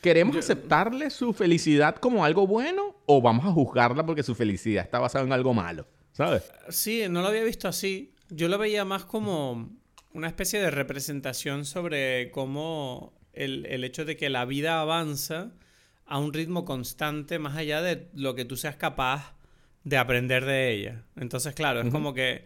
¿Queremos aceptarle su felicidad como algo bueno o vamos a juzgarla porque su felicidad está basada en algo malo? ¿Sabes? Sí, no lo había visto así. Yo lo veía más como una especie de representación sobre cómo el, hecho de que la vida avanza a un ritmo constante más allá de lo que tú seas capaz de aprender de ella. Entonces, claro, es como que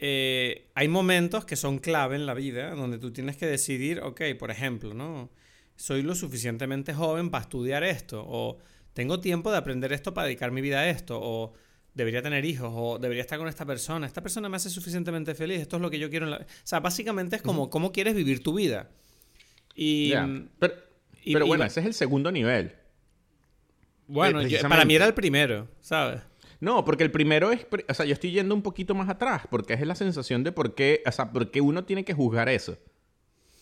eh, hay momentos que son clave en la vida donde tú tienes que decidir, ok, por ejemplo, ¿no? Soy lo suficientemente joven para estudiar esto, o tengo tiempo de aprender esto para dedicar mi vida a esto, o debería tener hijos o debería estar con esta persona. Esta persona me hace suficientemente feliz. Esto es lo que yo quiero en la... O sea, básicamente es como cómo quieres vivir tu vida. Y... Pero, bueno, ese es el segundo nivel. Bueno, para mí era el primero, ¿sabes? No, porque el primero es... O sea, yo estoy yendo un poquito más atrás porque es la sensación de por qué... O sea, por qué uno tiene que juzgar eso.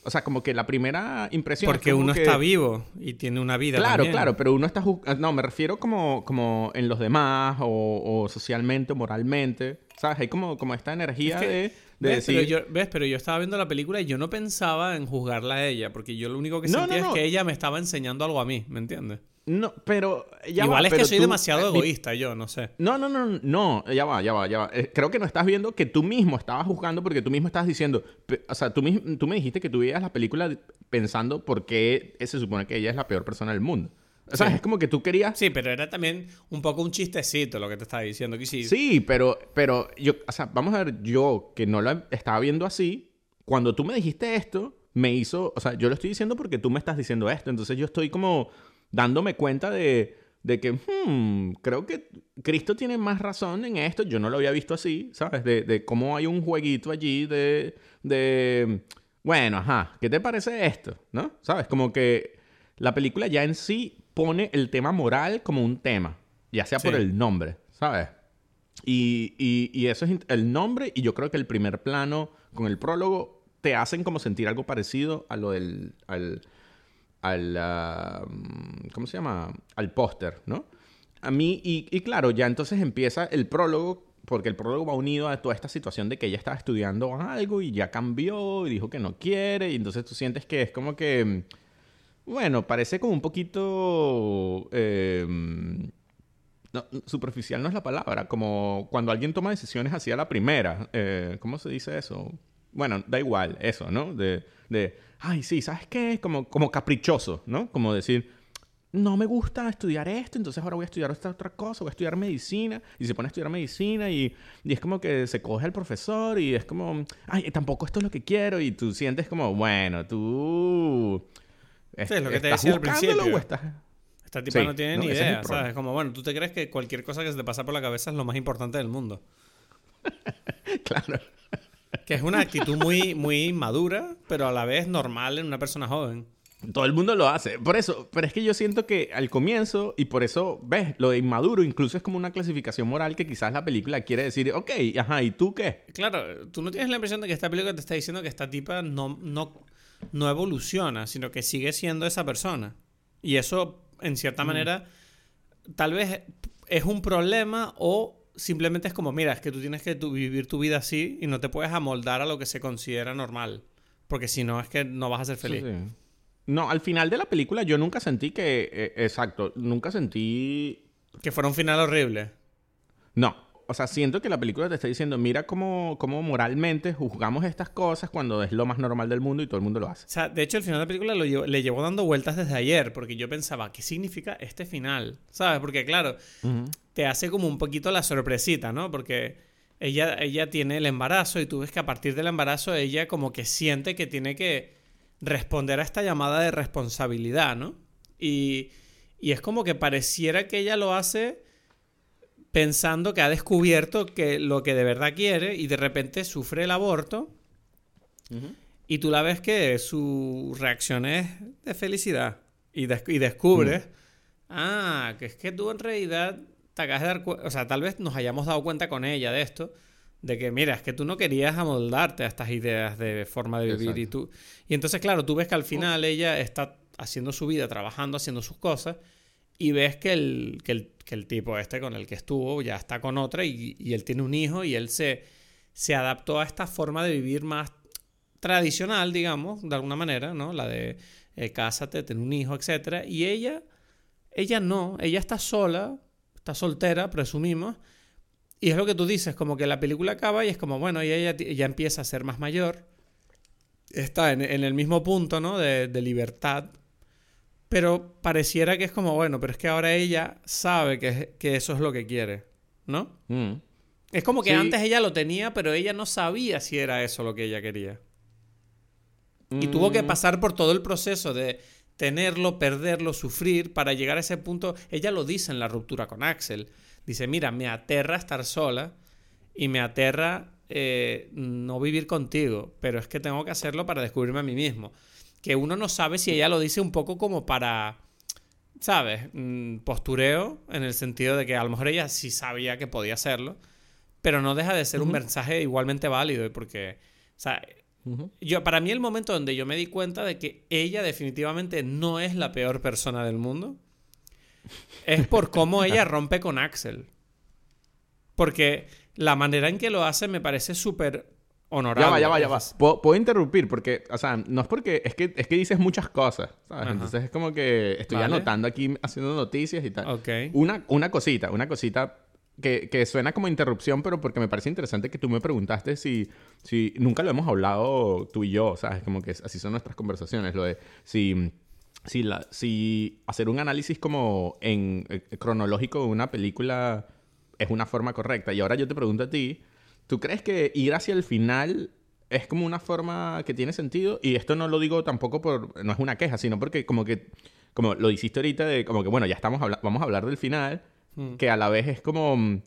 O sea, como que la primera impresión. Porque uno está vivo y tiene una vida. Claro, claro, pero uno está. Ah, no, me refiero como, como en los demás o, socialmente o moralmente. ¿Sabes? Hay como, como esta energía de, ¿ves? Pero yo, ¿Ves? Pero yo estaba viendo la película y yo no pensaba en juzgarla a ella, porque yo lo único que sentía es que ella me estaba enseñando algo a mí, ¿me entiendes? No, pero Igual es que soy demasiado eh, egoísta, yo, no sé. No, no, no, no, ya va, ya va, ya va. Eh, creo que no estás viendo que tú mismo estabas juzgando porque tú mismo estás diciendo, o sea, tú, tú me dijiste que tú veías la película pensando por qué se supone que ella es la peor persona del mundo. O sea, es como que tú querías... Sí, pero era también un poco un chistecito lo que te estaba diciendo. Que sí, sí pero, pero yo, o sea, vamos a ver, yo que no lo estaba viendo así, cuando tú me dijiste esto, me hizo, o sea, yo lo estoy diciendo porque tú me estás diciendo esto, entonces yo estoy como dándome cuenta de, que, hmm, creo que Cristo tiene más razón en esto. Yo no lo había visto así, ¿sabes? De, cómo hay un jueguito allí de, de, bueno, ajá, ¿qué te parece esto? ¿No? ¿Sabes? Como que la película ya en sí pone el tema moral como un tema, ya sea por el nombre, ¿sabes? Y, y, eso es el nombre y yo creo que el primer plano con el prólogo te hacen como sentir algo parecido a lo del al, ah, ¿cómo se llama? Al póster, ¿no? A mí, y, claro, ya entonces empieza el prólogo, porque el prólogo va unido a toda esta situación de que ella estaba estudiando algo y ya cambió y dijo que no quiere, y entonces tú sientes que es como que, bueno, parece como un poquito... Em, superficial no es la palabra, como cuando alguien toma decisiones así a la primera. Eh, ¿Cómo se dice eso? Bueno, da igual, eso, ¿no? De, de ay, sí, ¿sabes qué? Como, como caprichoso, ¿no? Como decir, no me gusta estudiar esto, entonces ahora voy a estudiar esta otra cosa, voy a estudiar medicina, y se pone a estudiar medicina y, y es como que se coge al profesor y es como, ay, tampoco esto es lo que quiero, y tú sientes como, bueno, tú... Sí, es lo que te decía al principio. Esta tipa no tiene ni idea, ¿sabes? Como, bueno, tú te crees que cualquier cosa que se te pasa por la cabeza es lo más importante del mundo. *laughs* claro. Que es una actitud muy, muy madura, pero a la vez normal en una persona joven. Todo el mundo lo hace. Por eso, pero es que yo siento que al comienzo, y por eso, ves, lo de inmaduro incluso es como una clasificación moral que quizás la película quiere decir, ok, ajá, ¿y tú qué? Claro, tú no tienes la impresión de que esta película te está diciendo que esta tipa no, no, no evoluciona, sino que sigue siendo esa persona. Y eso, en cierta manera, tal vez es un problema o simplemente es como, mira, es que tú tienes que vivir tu vida así y no te puedes amoldar a lo que se considera normal. Porque si no, es que no vas a ser feliz. No, al final de la película yo nunca sentí que... Eh, exacto, nunca sentí... Que fuera un final horrible. No. o sea, siento que la película te está diciendo, mira cómo, cómo moralmente juzgamos estas cosas cuando es lo más normal del mundo y todo el mundo lo hace. O sea, de hecho, el final de la película lo llevo- le llevó dando vueltas desde ayer, porque yo pensaba, ¿qué significa este final? ¿Sabes? Porque, claro, te hace como un poquito la sorpresita, ¿no? Porque ella, ella tiene el embarazo y tú ves que a partir del embarazo ella como que siente que tiene que responder a esta llamada de responsabilidad, ¿no? Y, y es como que pareciera que ella lo hace pensando que ha descubierto que lo que de verdad quiere y de repente sufre el aborto y tú la ves que su reacción es de felicidad y, des- y descubres, ah, que es que tú en realidad te acabas de dar cuenta, o sea, tal vez nos hayamos dado cuenta con ella de esto, de que mira, es que tú no querías amoldarte a estas ideas de forma de vivir y tú... Y entonces, claro, tú ves que al final ella está haciendo su vida, trabajando, haciendo sus cosas, y ves que el, que el, que el tipo este con el que estuvo ya está con otra y, y él tiene un hijo y él se, se adaptó a esta forma de vivir más tradicional, digamos, de alguna manera, ¿no? La de eh, cásate, ten un hijo, etcétera. Y ella, ella no, ella está sola, está soltera, presumimos. Y es lo que tú dices, como que la película acaba y es como, bueno, y ella ya empieza a ser más mayor. Está en, en el mismo punto, ¿no? De, de libertad. Pero pareciera que es como, bueno, pero es que ahora ella sabe que, que eso es lo que quiere, ¿no? Mm. Es como que Sí. antes ella lo tenía, pero ella no sabía si era eso lo que ella quería. Y tuvo que Mm. pasar por todo el proceso de tenerlo, perderlo, sufrir para llegar a ese punto. Ella lo dice en la ruptura con Axel. Dice, mira, me aterra estar sola y me aterra eh, no vivir contigo, pero es que tengo que hacerlo para descubrirme a mí mismo. Que uno no sabe si ella lo dice un poco como para, ¿sabes? Mm, postureo, en el sentido de que a lo mejor ella sí sabía que podía hacerlo, pero no deja de ser un mensaje igualmente válido, porque, o sea, Yo, para mí el momento donde yo me di cuenta de que ella definitivamente no es la peor persona del mundo es por cómo *laughs* ella rompe con Axel. Porque la manera en que lo hace me parece súper honorable. Ya va, ya va, ya va. Puedo, puedo interrumpir porque, o sea, no es porque, es que, es que dices muchas cosas, ¿sabes? Ajá. Entonces es como que estoy Vale. anotando aquí, haciendo noticias y tal. Ok. Una, una cosita, una cosita que, suena como interrupción, pero porque me parece interesante que tú me preguntaste si, si nunca lo hemos hablado tú y yo, ¿sabes? Como que así son nuestras conversaciones, lo de si, si, la, si hacer un análisis como en eh, cronológico de una película es una forma correcta. Y ahora yo te pregunto a ti, ¿tú crees que ir hacia el final es como una forma que tiene sentido? Y esto no lo digo tampoco por, no es una queja, sino porque como que, como lo dijiste ahorita de, como que bueno, ya estamos vamos a hablar del final, Mm. que a la vez es como, mm,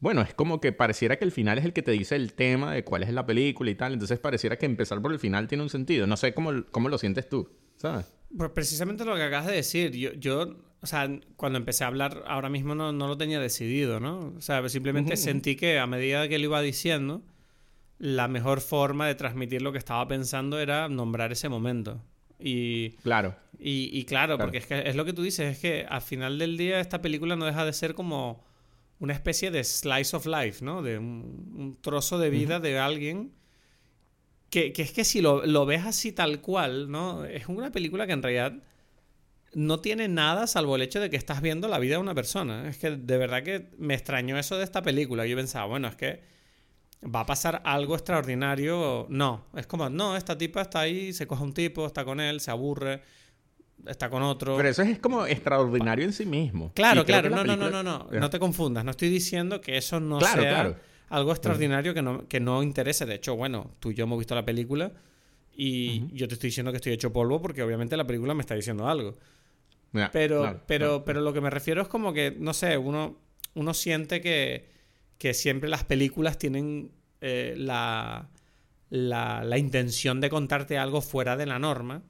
bueno, es como que pareciera que el final es el que te dice el tema de cuál es la película y tal, entonces pareciera que empezar por el final tiene un sentido. No sé cómo, cómo lo sientes tú, ¿sabes? Pues precisamente lo que acabas de decir. Yo, yo, o sea, cuando empecé a hablar ahora mismo no, no lo tenía decidido, ¿no? O sea, simplemente sentí que a medida que lo iba diciendo, la mejor forma de transmitir lo que estaba pensando era nombrar ese momento. Y, Claro. y, y claro, Claro. porque es que es lo que tú dices, es que al final del día esta película no deja de ser como una especie de slice of life, ¿no? De un, un trozo de vida de alguien que, que es que si lo, lo ves así tal cual, ¿no? Es una película que en realidad no tiene nada salvo el hecho de que estás viendo la vida de una persona. Es que de verdad que me extrañó eso de esta película. Yo pensaba, bueno, es que va a pasar algo extraordinario. No, es como, no, esta tipa está ahí, se coge un tipo, está con él, se aburre, está con otro. Pero eso es como extraordinario en sí mismo. Claro, claro, no, no, no, no, no, no te confundas, no estoy diciendo que eso no Claro, sea claro. algo extraordinario que no, que no interese. De hecho, bueno, tú y yo hemos visto la película y yo te estoy diciendo que estoy hecho polvo porque obviamente la película me está diciendo algo. Pero, claro, pero, pero lo que me refiero es como que, no sé, uno, uno siente que, que siempre las películas tienen eh, la, la, la intención de contarte algo fuera de la norma.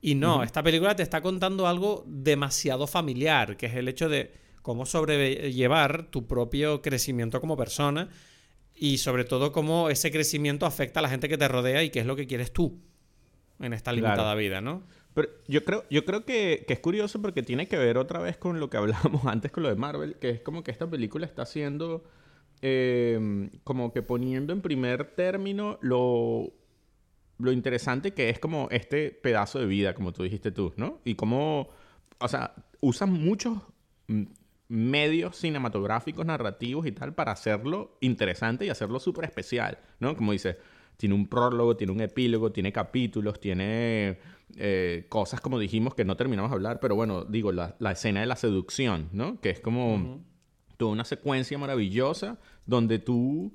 Y no, esta película te está contando algo demasiado familiar, que es el hecho de cómo sobrellevar tu propio crecimiento como persona y sobre todo cómo ese crecimiento afecta a la gente que te rodea y qué es lo que quieres tú en esta Claro. limitada vida, ¿no? Pero yo creo, yo creo que, que es curioso porque tiene que ver otra vez con lo que *laughs* hablábamos antes con lo de Marvel, que es como que esta película está haciendo, eh, como que poniendo en primer término lo, lo interesante que es como este pedazo de vida, como tú dijiste tú, ¿no? Y cómo, o sea, usan muchos, medios cinematográficos, narrativos y tal para hacerlo interesante y hacerlo súper especial, ¿no? Como dice, tiene un prólogo, tiene un epílogo, tiene capítulos, tiene eh, cosas como dijimos que no terminamos de hablar, pero bueno, digo, la, escena de la seducción, ¿no? Que es como toda una secuencia maravillosa donde tú...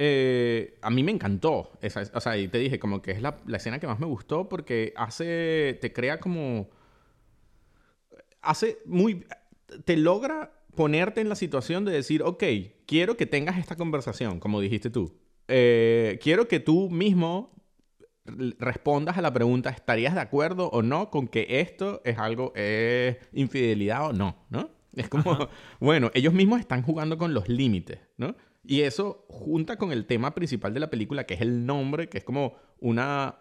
Eh, a mí me encantó. Esa, o sea, y te dije como que es la, la escena que más me gustó porque hace, te crea como... Hace muy... Te logra ponerte en la situación de decir, ok, quiero que tengas esta conversación, como dijiste tú. Eh, quiero que tú mismo respondas a la pregunta, ¿estarías de acuerdo o no con que esto es algo, es infidelidad o no? ¿No? *laughs* Es como, bueno, ellos mismos están jugando con los límites, ¿no? Y eso junta con el tema principal de la película, que es el nombre, que es como una,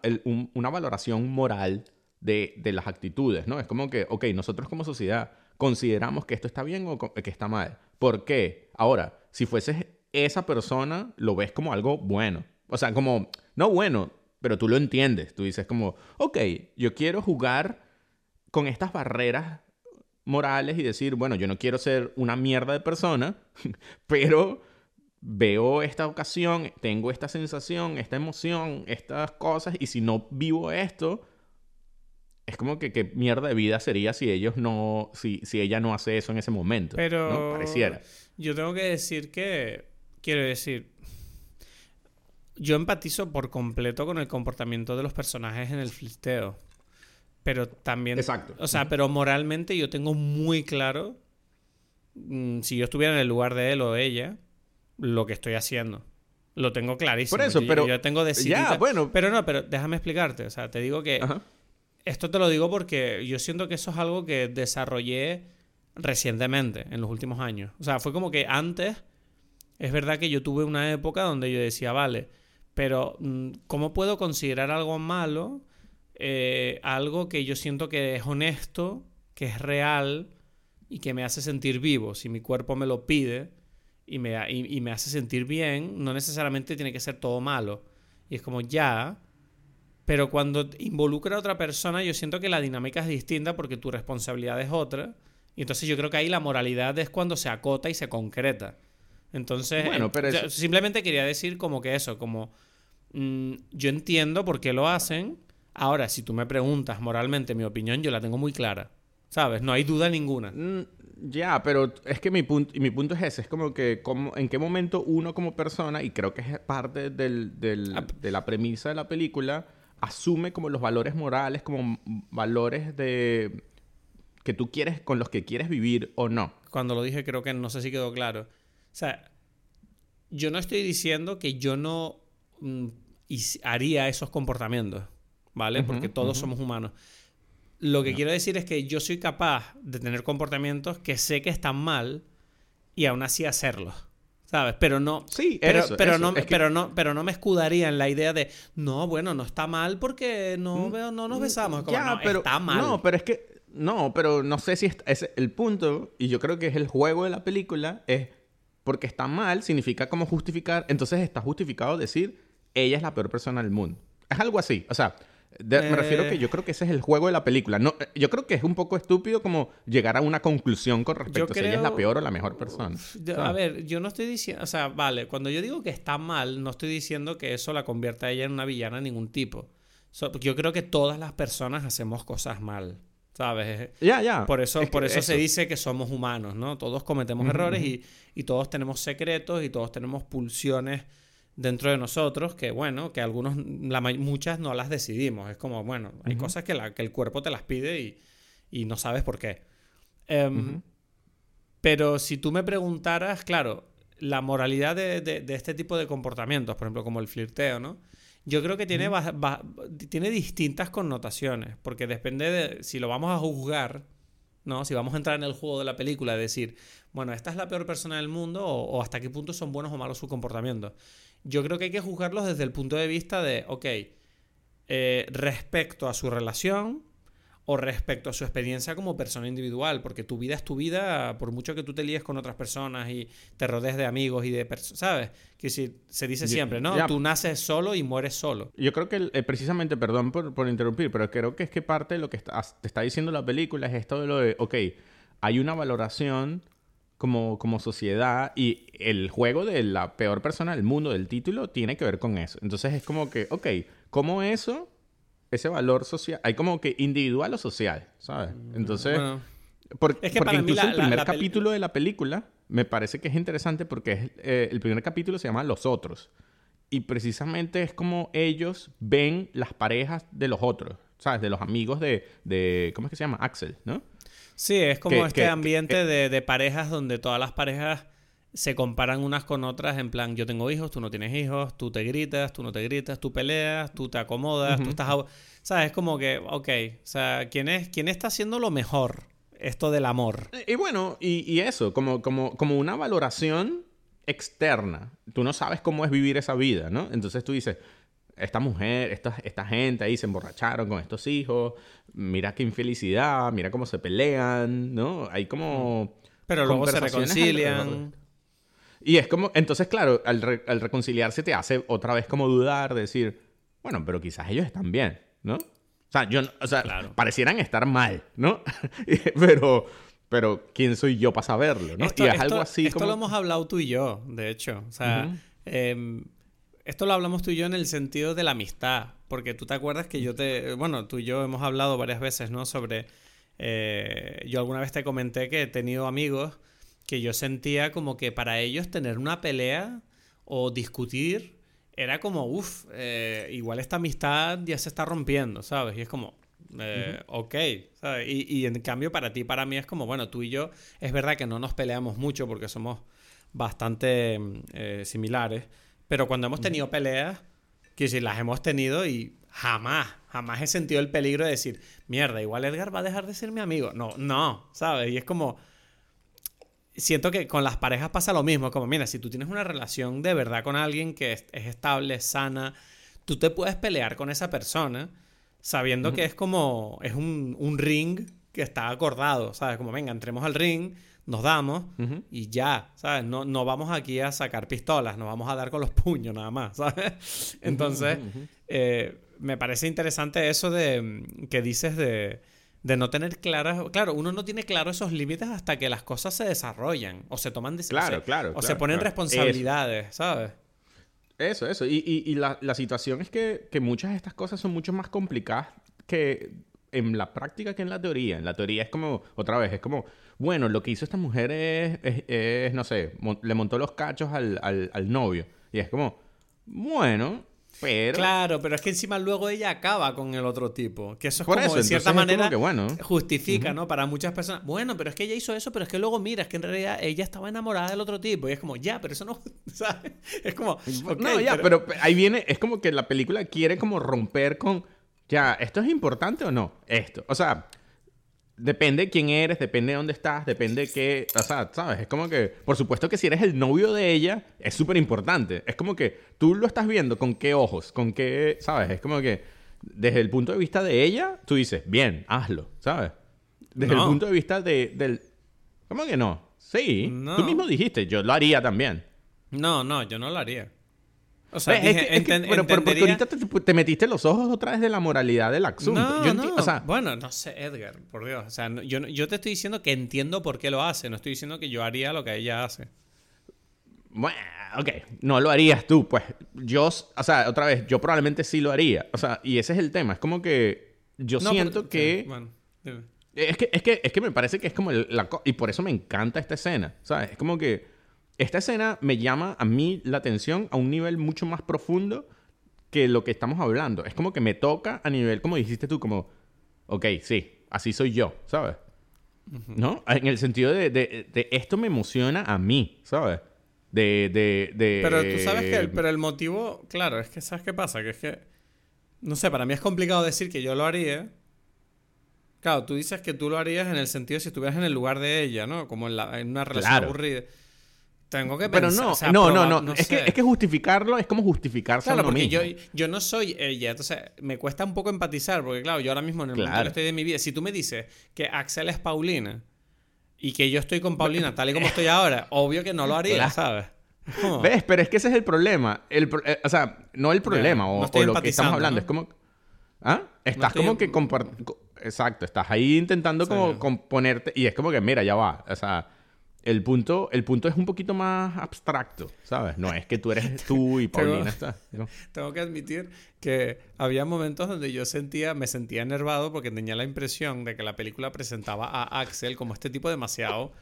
una valoración moral de, de, las actitudes, ¿no? Es como que, ok, nosotros como sociedad consideramos que esto está bien o que está mal. ¿Por qué? Ahora, si fueses esa persona lo ves como algo bueno. O sea, como, no bueno, pero tú lo entiendes. Tú dices como, ok, yo quiero jugar con estas barreras morales y decir, bueno, yo no quiero ser una mierda de persona, *laughs* pero veo esta ocasión, tengo esta sensación, esta emoción, estas cosas, y si no vivo esto, es como que qué mierda de vida sería si ellos no, si, si ella no hace eso en ese momento. Pero pareciera. Yo tengo que decir que Quiero decir, yo empatizo por completo con el comportamiento de los personajes en el flirteo. Pero también. Exacto. O sea, pero moralmente yo tengo muy claro. Mm, si yo estuviera en el lugar de él o ella, lo que estoy haciendo. Lo tengo clarísimo. Por eso, pero. Yo tengo Ya, bueno. Pero no, pero déjame explicarte. O sea, te digo que. Esto te lo digo porque yo siento que eso es algo que desarrollé recientemente, en los últimos años. O sea, fue como que antes es verdad que yo tuve una época donde yo decía, vale, pero mm, ¿cómo puedo considerar algo malo? Eh, algo que yo siento que es honesto, que es real y que me hace sentir vivo. Si mi cuerpo me lo pide y me, y me hace sentir bien, no necesariamente tiene que ser todo malo. Y es como ya, pero cuando involucra a otra persona, yo siento que la dinámica es distinta porque tu responsabilidad es otra. Y entonces yo creo que ahí la moralidad es cuando se acota y se concreta. Entonces, bueno, pero simplemente quería decir como que eso, como mm, yo entiendo por qué lo hacen. Ahora, si tú me preguntas moralmente mi opinión, yo la tengo muy clara. ¿Sabes? No hay duda ninguna. Mm, ya, pero es que mi punto, y mi punto es ese, es como que en qué momento uno como persona, y creo que es parte del, del, ah, de la premisa de la película, asume como los valores morales, como valores de que tú quieres, con los que quieres vivir o no. Cuando lo dije creo que no sé si quedó claro. O sea, yo no estoy diciendo que yo no mm, haría esos comportamientos, ¿vale? Porque todos somos humanos. Lo que quiero decir es que yo soy capaz de tener comportamientos que sé que están mal y aún así hacerlos. ¿Sabes? Pero no. Sí, pero, pero no, pero no, pero no me escudaría en la idea de no, bueno, no está mal porque no, mm, no nos besamos. ya, pero, está mal. No, pero es que. No, pero no sé si es el punto, y yo creo que es el juego de la película, es porque está mal significa como justificar, entonces está justificado decir, ella es la peor persona del mundo. Es algo así, o sea, me refiero que yo creo que ese es el juego de la película. No, yo creo que es un poco estúpido como llegar a una conclusión con respecto a si ella es la peor o la mejor persona. a ver, yo no estoy diciendo, o sea, vale, cuando yo digo que está mal, no estoy diciendo que eso la convierta a ella en una villana de ningún tipo. yo creo que todas las personas hacemos cosas mal. ¿Sabes? Ya, ya. Por eso, por eso, se dice que somos humanos, ¿no? Todos cometemos errores y, y, todos tenemos secretos y todos tenemos pulsiones dentro de nosotros que, bueno, que algunos, la, muchas no las decidimos. Es como, bueno, hay cosas que, la, que, el cuerpo te las pide y, y no sabes por qué. Em, pero si tú me preguntaras, claro, la moralidad de, de, de, este tipo de comportamientos, por ejemplo, como el flirteo, ¿no? Yo creo que tiene, tiene distintas connotaciones, porque depende de si lo vamos a juzgar, ¿no? Si vamos a entrar en el juego de la película, de decir, bueno, esta es la peor persona del mundo o, hasta qué punto son buenos o malos sus comportamientos. Yo creo que hay que juzgarlos desde el punto de vista de, ok, eh, respecto a su relación, o respecto a su experiencia como persona individual, porque tu vida es tu vida, por mucho que tú te líes con otras personas y te rodees de amigos y de personas, ¿sabes? Que si, se dice siempre, ¿no? Tú naces solo y mueres solo. Yo creo que eh, precisamente, perdón por, interrumpir, pero creo que es que parte de lo que te está diciendo la película es esto de lo de, ok, hay una valoración como, como sociedad y el juego de la peor persona del mundo del título tiene que ver con eso. Entonces es como que, ok, ¿cómo eso, ese valor social, hay como que individual o social, ¿sabes? Entonces, Bueno, por- Es que porque incluso la- el primer la capítulo de la película me parece que es interesante porque es, eh, el primer capítulo se llama Los Otros. Y precisamente es como ellos ven las parejas de los otros, ¿sabes? De los amigos de, de ¿cómo es que se llama? Axel, ¿no? Sí, es como Que- este que- que- ambiente de, de parejas donde todas las parejas se comparan unas con otras en plan, yo tengo hijos, tú no tienes hijos, tú te gritas, tú no te gritas, tú peleas, tú te acomodas, tú estás... ab- ¿Sabes? Es como que, ok, o sea, ¿quién, es, ¿quién está haciendo lo mejor? Esto del amor. Y bueno, y, y eso, como, como, como una valoración externa. Tú no sabes cómo es vivir esa vida, ¿no? Entonces tú dices, esta mujer, esta, esta gente ahí se emborracharon con estos hijos, mira qué infelicidad, mira cómo se pelean, ¿no? Hay como... Pero luego se reconcilian. Y es como, entonces claro, al, re- al reconciliarse te hace otra vez como dudar, decir, bueno, pero quizás ellos están bien, ¿no? O sea, yo, o sea, Claro. parecieran estar mal, ¿no? *laughs* pero, pero ¿quién soy yo para saberlo, no? Esto, y es esto- algo así esto como... lo hemos hablado tú y yo, de hecho. O sea, esto lo hablamos tú y yo en el sentido de la amistad. Porque tú te acuerdas que yo te. Bueno, tú y yo hemos hablado varias veces, ¿no? Sobre. eh, yo alguna vez te comenté que he tenido amigos que yo sentía como que para ellos tener una pelea o discutir era como, uff, igual esta amistad ya se está rompiendo, ¿sabes? Y es como, eh, ok, ¿sabes? Y, y en cambio para ti, para mí es como, bueno, tú y yo, es verdad que no nos peleamos mucho porque somos bastante mm, eh, similares, pero cuando hemos tenido peleas, que si las hemos tenido y jamás, jamás he sentido el peligro de decir, mierda, igual Edgar va a dejar de ser mi amigo. No, no, ¿sabes? Y es como, siento que con las parejas pasa lo mismo. Como, mira, si tú tienes una relación de verdad con alguien que es, es estable, es sana, tú te puedes pelear con esa persona sabiendo que es como, es un, un ring que está acordado, ¿sabes? Como, venga, entremos al ring, nos damos y ya, ¿sabes? No, no vamos aquí a sacar pistolas, nos vamos a dar con los *laughs* puños nada más, ¿sabes? Entonces, eh, me parece interesante eso de que dices de, de no tener claras. Claro, uno no tiene claro esos límites hasta que las cosas se desarrollan o se toman decisiones. Claro, claro, O se ponen claro. responsabilidades, ¿sabes? Eso, eso. Y, y- y la, la situación es que, que muchas de estas cosas son mucho más complicadas que en la práctica que en la teoría. En la teoría es como, otra vez, es como, bueno, lo que hizo esta mujer es, es, es, no sé, mon- le montó los cachos al, al- al novio. Y es como, bueno, pero... Claro, pero es que encima luego ella acaba con el otro tipo. Que eso es Por como, eso, de cierta como manera, que, bueno. justifica, ¿no? Para muchas personas. Bueno, pero es que ella hizo eso, pero es que luego mira, es que en realidad ella estaba enamorada del otro tipo. Y es como, ya, pero eso no. *laughs* ¿sabes? Es como. ok, no, ya, pero... ahí viene, es como que la película quiere como romper con, ya, ¿esto es importante o no? Esto. O sea, depende de quién eres, depende de dónde estás, depende de qué, o sea, ¿sabes? Es como que, por supuesto que si eres el novio de ella, es súper importante. Es como que tú lo estás viendo con qué ojos, con qué, ¿sabes? Es como que desde el punto de vista de ella, tú dices, bien, hazlo, ¿sabes? Desde No. el punto de vista de, del... ¿Cómo que no? Sí, No. tú mismo dijiste, yo lo haría también. No, no, yo no lo haría. O sea, Ves, es dije, que- es que- enten- pero, porque ahorita te, te metiste los ojos otra vez de la moralidad del asunto. No, Yo no. o sea, bueno, no sé, Edgar, por Dios. O sea, yo, yo te estoy diciendo que entiendo por qué lo hace. No estoy diciendo que yo haría lo que ella hace. bueno, ok, no lo harías tú, pues yo, o sea, otra vez, yo probablemente sí lo haría. O sea, y ese es el tema. Es como que yo No, siento pero- que, sí, bueno, dime. es que, es que, es que me parece que es como el- la, y por eso me encanta esta escena, ¿sabes? Es como que esta escena me llama a mí la atención a un nivel mucho más profundo que lo que estamos hablando. Es como que me toca a nivel, como dijiste tú, como, ok, sí, así soy yo, ¿sabes? ¿No? En el sentido de, de- de esto me emociona a mí, ¿sabes? De, de, de... Pero tú sabes que el, pero el motivo, claro, es que ¿sabes qué pasa? Que es que, no sé, para mí es complicado decir que yo lo haría. Claro, tú dices que tú lo harías en el sentido si estuvieras en el lugar de ella, ¿no? Como en, la- en una relación Claro. aburrida. Tengo que Pero pensar, no, o sea, no, no, proba- no, no Es, que, es que justificarlo es como justificarse a Claro, uno porque yo, mismo. yo no soy ella, entonces me cuesta un poco empatizar, porque claro, yo ahora mismo en el momento Claro. que estoy de mi vida, si tú me dices que Axel es Paulina y que yo estoy con Paulina tal y como estoy ahora, obvio que no lo haría, Claro. ¿sabes? Es como- ¿Ves? Pero es que ese es el problema. El, eh, o sea, no el problema no o, lo que estamos hablando. ¿no? Es como... ¿Ah? Estás estoy como en- que... Exacto. Estás ahí intentando como Sí. componerte... Y es como que, mira, ya va. O sea... el punto, el punto es un poquito más abstracto, ¿sabes? No es que tú eres *laughs* tú y Paulina está. Tengo que admitir que había momentos donde yo sentía, me sentía enervado porque tenía la impresión de que la película presentaba a Axel como este tipo demasiado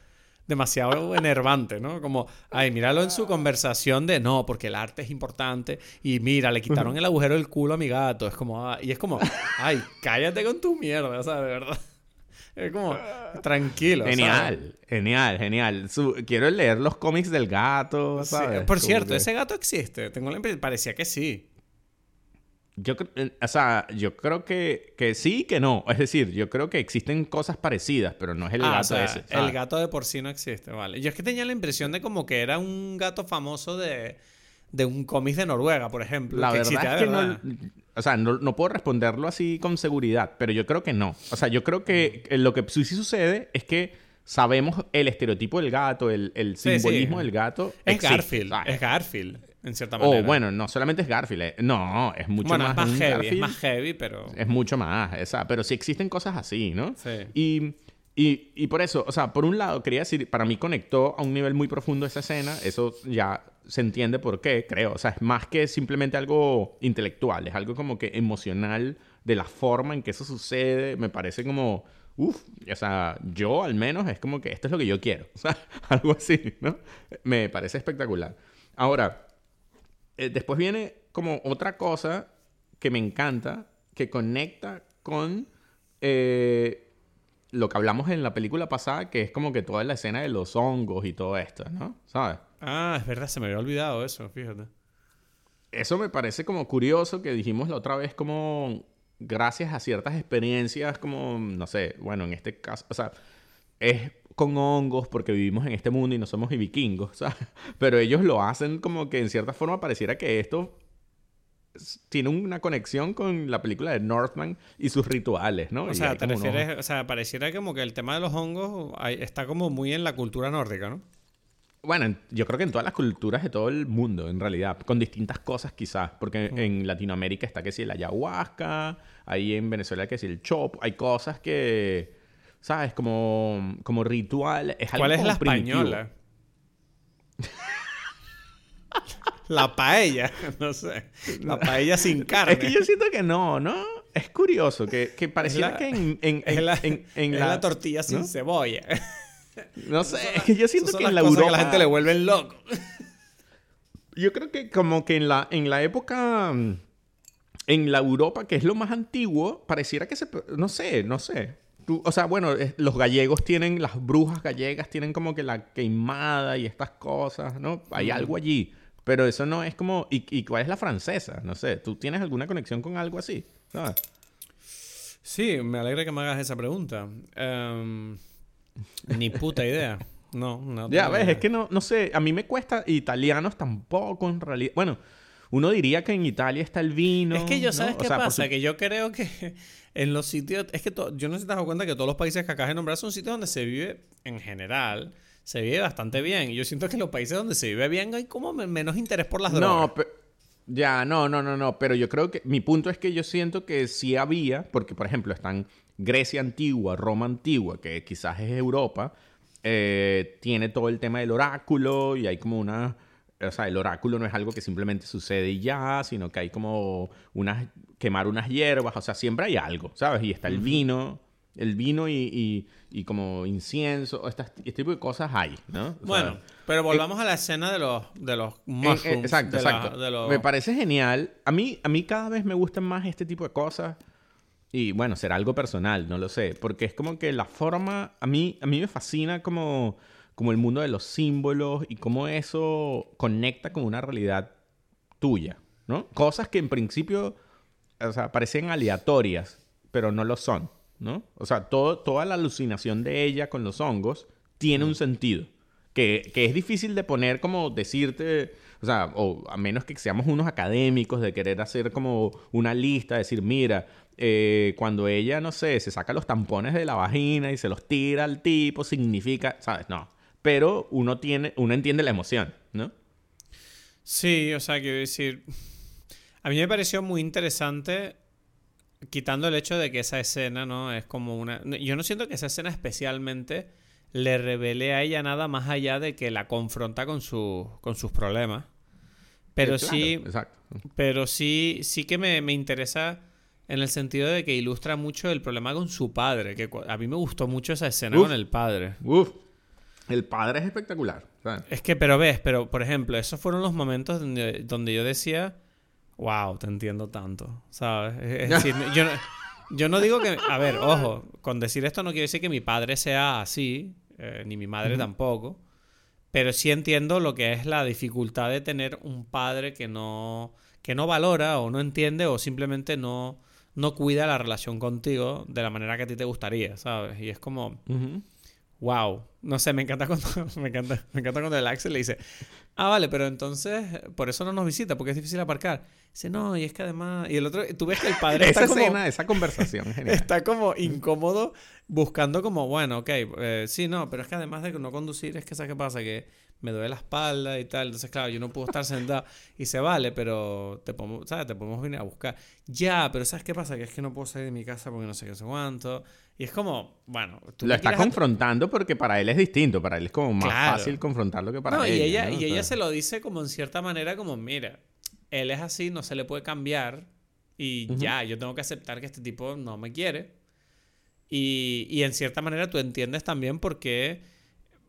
demasiado enervante, ¿no? Como, ay, míralo en su conversación de no, porque el arte es importante y mira, le quitaron el agujero del culo a mi gato. Es como, ah", y es como, ay, cállate con tu mierda, o sea, de verdad. Es como, tranquilo. Genial, genial, genial. quiero leer los cómics del gato, ¿sabes? por cierto, ese gato existe. Tengo la impresión, parecía que sí. Yo, eh, o sea, yo creo que, que sí que no. Es decir, yo creo que existen cosas parecidas, pero no es el ah, gato ese. El gato de por sí no existe, vale. Yo es que tenía la impresión de como que era un gato famoso de, de un cómic de Noruega, por ejemplo. La verdad es que no... O sea, no, puedo responderlo así con seguridad, pero yo creo que no. O sea, yo creo que lo que sí sucede es que sabemos el estereotipo del gato, el, simbolismo del gato. Es Garfield, es Garfield en cierta manera. Oh, bueno, no solamente es Garfield. Eh, no, es mucho bueno, más. Es más heavy, es más heavy, pero. Es mucho más, esa. Pero sí existen cosas así, ¿no? Sí. Y, y, y, por eso, o sea, por un lado, quería decir, para mí conectó a un nivel muy profundo esa escena. Eso ya se entiende por qué, creo. O sea, es más que simplemente algo intelectual, es algo como que emocional de la forma en que eso sucede. Me parece como. Uf, o sea, yo al menos es como que esto es lo que yo quiero. *laughs* O sea, algo así, ¿no? Me parece espectacular. Ahora, eh, después viene como otra cosa que me encanta, que conecta con eh, lo que hablamos en la película pasada, que es como que toda la escena de los hongos y todo esto, ¿no? ¿Sabes? Ah, es verdad, se me había olvidado eso, fíjate. Eso me parece como curioso que dijimos la otra vez como gracias a ciertas experiencias como, no sé, bueno, en este caso, o sea, es con hongos porque vivimos en este mundo y no somos vikingos, *laughs* ¿sabes? Pero ellos lo hacen como que en cierta forma pareciera que esto tiene una conexión con la película de Northman y sus rituales, ¿no? O sea, te refieres, o sea, pareciera como que el tema de los hongos está como muy en la cultura nórdica, ¿no? Bueno, yo creo que en todas las culturas de todo el mundo, en realidad, con distintas cosas quizás, porque en Latinoamérica está que si el ayahuasca, ahí en Venezuela que si el chop, hay cosas que ¿sabes? Como, como ritual. Es ¿Cuál es la española? *laughs* la paella, *laughs* no sé. La paella sin carne. Es que yo siento que no, ¿no? Es curioso que, que pareciera que en, en, en, la, tortilla sin cebolla. No sé, es que *laughs* yo siento que en la Europa... la gente le vuelven loco. *laughs* Yo creo que como que en la, en la época... En la Europa, que es lo más antiguo, pareciera que se... No sé, no sé o sea, bueno, los gallegos tienen, las brujas gallegas tienen como que la queimada y estas cosas, ¿no? Hay algo allí. Pero eso no es como. ¿Y, cuál es la francesa? No sé. ¿Tú tienes alguna conexión con algo así? Sí, me alegra que me hagas esa pregunta. Em, ni puta idea. No, no. Ya ves, es que no, no sé. A mí me cuesta. Italianos tampoco, en realidad. Bueno, uno diría que en Italia está el vino. Es que yo, ¿sabes qué pasa? Que yo creo que *laughs* en los sitios, es que yo no sé si te das cuenta que todos los países que acabas de nombrar son sitios donde se vive en general, se vive bastante bien. Y yo siento que en los países donde se vive bien hay como menos interés por las drogas. No, ya, no, no, no, no. Pero yo creo que mi punto es que yo siento que sí había, porque por ejemplo están Grecia antigua, Roma antigua, que quizás es Europa, eh, tiene todo el tema del oráculo y hay como una o sea, el oráculo no es algo que simplemente sucede y ya, sino que hay como unas, quemar unas hierbas, o sea, siempre hay algo, ¿sabes? Y está el vino, el vino y, y, como incienso, este tipo de cosas hay, ¿no? bueno, pero volvamos a la escena de los, de los mushrooms. exacto, exacto. Me parece genial. A mí, a mí cada vez me gustan más este tipo de cosas. Y bueno, será algo personal, no lo sé. Porque es como que la forma, a mí, a mí me fascina como como el mundo de los símbolos y cómo eso conecta con una realidad tuya, ¿no? Cosas que en principio, o sea, parecen aleatorias, pero no lo son, ¿no? O sea, todo, toda la alucinación de ella con los hongos tiene un sentido. Que, que, es difícil de poner como decirte, o sea, o a menos que seamos unos académicos de querer hacer como una lista, decir, mira, eh, cuando ella, no sé, se saca los tampones de la vagina y se los tira al tipo, significa, ¿sabes? No, pero uno tiene, uno entiende la emoción, ¿no? Sí, o sea, quiero decir, a mí me pareció muy interesante, quitando el hecho de que esa escena, ¿no? Es como una... Yo no siento que esa escena especialmente le revele a ella nada más allá de que la confronta con, su, con sus problemas. Pero sí, pero sí, sí que me, me, interesa en el sentido de que ilustra mucho el problema con su padre, que a mí me gustó mucho esa escena con el padre. Uf, el padre es espectacular. Es que, pero ves, pero por ejemplo, esos fueron los momentos donde, donde yo decía, wow, te entiendo tanto, ¿sabes? Es decir, *laughs* yo, yo no digo que, a ver, ojo, con decir esto no quiere decir que mi padre sea así, eh, ni mi madre tampoco. Pero sí entiendo lo que es la dificultad de tener un padre que no, que no valora o no entiende o simplemente no, no cuida la relación contigo de la manera que a ti te gustaría, ¿sabes? Y es como, wow, no sé, me encanta cuando, *laughs* me encanta, me encanta cuando el Axel le dice, ah, vale, pero entonces por eso no nos visita, porque es difícil aparcar. Dice, no, y es que además. Y el otro, tú ves que el padre *laughs* está esa como. esa conversación, genial. Está como incómodo buscando, como, bueno, ok, eh, sí, no, pero es que además de no conducir, es que, ¿sabes qué pasa? Que me duele la espalda y tal. Entonces, claro, yo no puedo estar sentado. Y se vale, pero te podemos, ¿sabes? Te podemos venir a buscar. Ya, pero ¿sabes qué pasa? Que es que no puedo salir de mi casa porque no sé qué sé cuánto. Y es como, bueno. Tú lo está confrontando porque para él es distinto. Para él es como más fácil confrontarlo que para no, Y ella, y ella se lo dice como en cierta manera, como, mira él es así, no se le puede cambiar y ya, yo tengo que aceptar que este tipo no me quiere. Y, y en cierta manera tú entiendes también por qué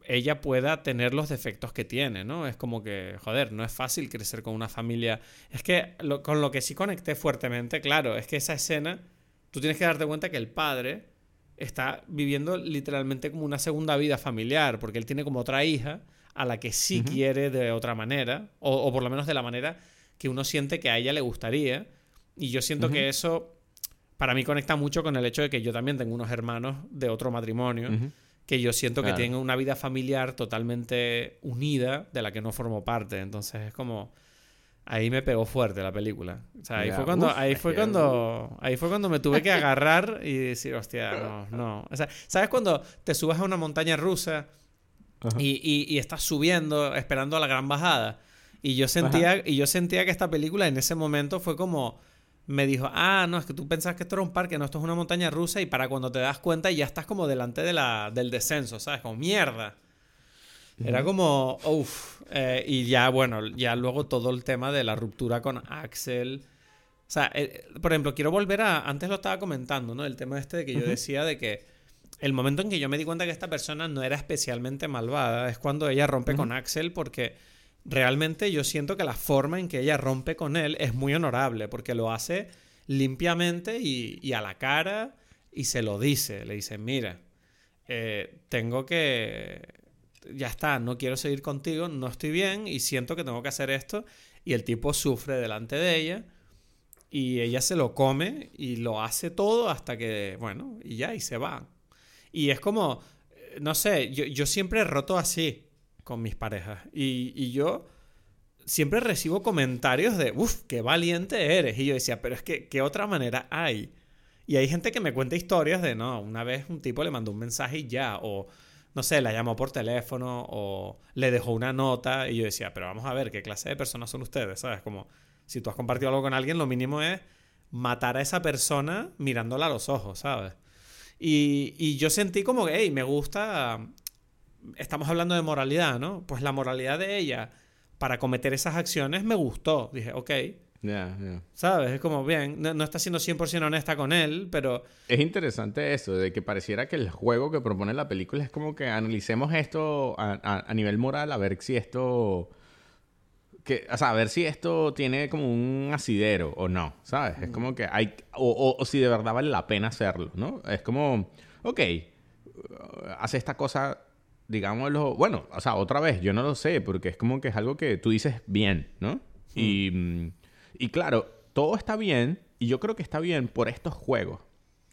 ella pueda tener los defectos que tiene, ¿no? Es como que, joder, no es fácil crecer con una familia. Es que con lo que sí conecté fuertemente, claro, es que esa escena, tú tienes que darte cuenta que el padre está viviendo literalmente como una segunda vida familiar, porque él tiene como otra hija a la que sí quiere de otra manera, o, o por lo menos de la manera que uno siente que a ella le gustaría. Y yo siento que eso para mí conecta mucho con el hecho de que yo también tengo unos hermanos de otro matrimonio. Que yo siento que tienen una vida familiar totalmente unida de la que no formo parte. Entonces es como. Ahí me pegó fuerte la película. O sea, ahí fue cuando, ahí fue cuando, ahí fue cuando me tuve que *laughs* agarrar y decir, hostia, no, no. O sea, ¿sabes cuando te subes a una montaña rusa y, y, y, estás subiendo, esperando a la gran bajada? Y yo sentía, y yo sentía que esta película en ese momento fue como. Me dijo, ah, no, es que tú pensabas que esto era un parque, no, esto es una montaña rusa, y para cuando te das cuenta ya estás como delante de la, del descenso, ¿sabes? Como mierda. Era como, uff. Eh, y ya, bueno, ya luego todo el tema de la ruptura con Axel. O sea, eh, por ejemplo, quiero volver a. Antes lo estaba comentando, ¿no? El tema este de que yo decía de que el momento en que yo me di cuenta que esta persona no era especialmente malvada es cuando ella rompe con Axel porque realmente yo siento que la forma en que ella rompe con él es muy honorable, porque lo hace limpiamente y, a la cara y se lo dice. Le dice, mira, eh, tengo que... Ya está, no quiero seguir contigo, no estoy bien y siento que tengo que hacer esto. Y el tipo sufre delante de ella y ella se lo come y lo hace todo hasta que, bueno, y ya, y se va. Y es como, eh, no sé, yo, yo siempre he roto así con mis parejas. Y, yo siempre recibo comentarios de, uff, qué valiente eres. Y yo decía, pero es que, ¿qué otra manera hay? Y hay gente que me cuenta historias de, no, una vez un tipo le mandó un mensaje y ya, o no sé, la llamó por teléfono, o le dejó una nota. Y yo decía, pero vamos a ver, ¿qué clase de personas son ustedes? ¿Sabes? Como, si tú has compartido algo con alguien, lo mínimo es matar a esa persona mirándola a los ojos, ¿sabes? Y, y yo sentí como que, hey, me gusta estamos hablando de moralidad, ¿no? Pues la moralidad de ella para cometer esas acciones me gustó. Dije, ok. Ya, ya. ¿Sabes? Es como, bien, no, está siendo 100% honesta con él, pero... Es interesante eso, de que pareciera que el juego que propone la película es como que analicemos esto a, nivel moral, a ver si esto... Que, o sea, a ver si esto tiene como un asidero o no, ¿sabes? Es como que hay... O, o si de verdad vale la pena hacerlo, ¿no? Es como, ok, hace esta cosa digámoslo, bueno, o sea, otra vez, yo no lo sé, porque es como que es algo que tú dices bien, ¿no? Mm, y claro, todo está bien, y yo creo que está bien por estos juegos.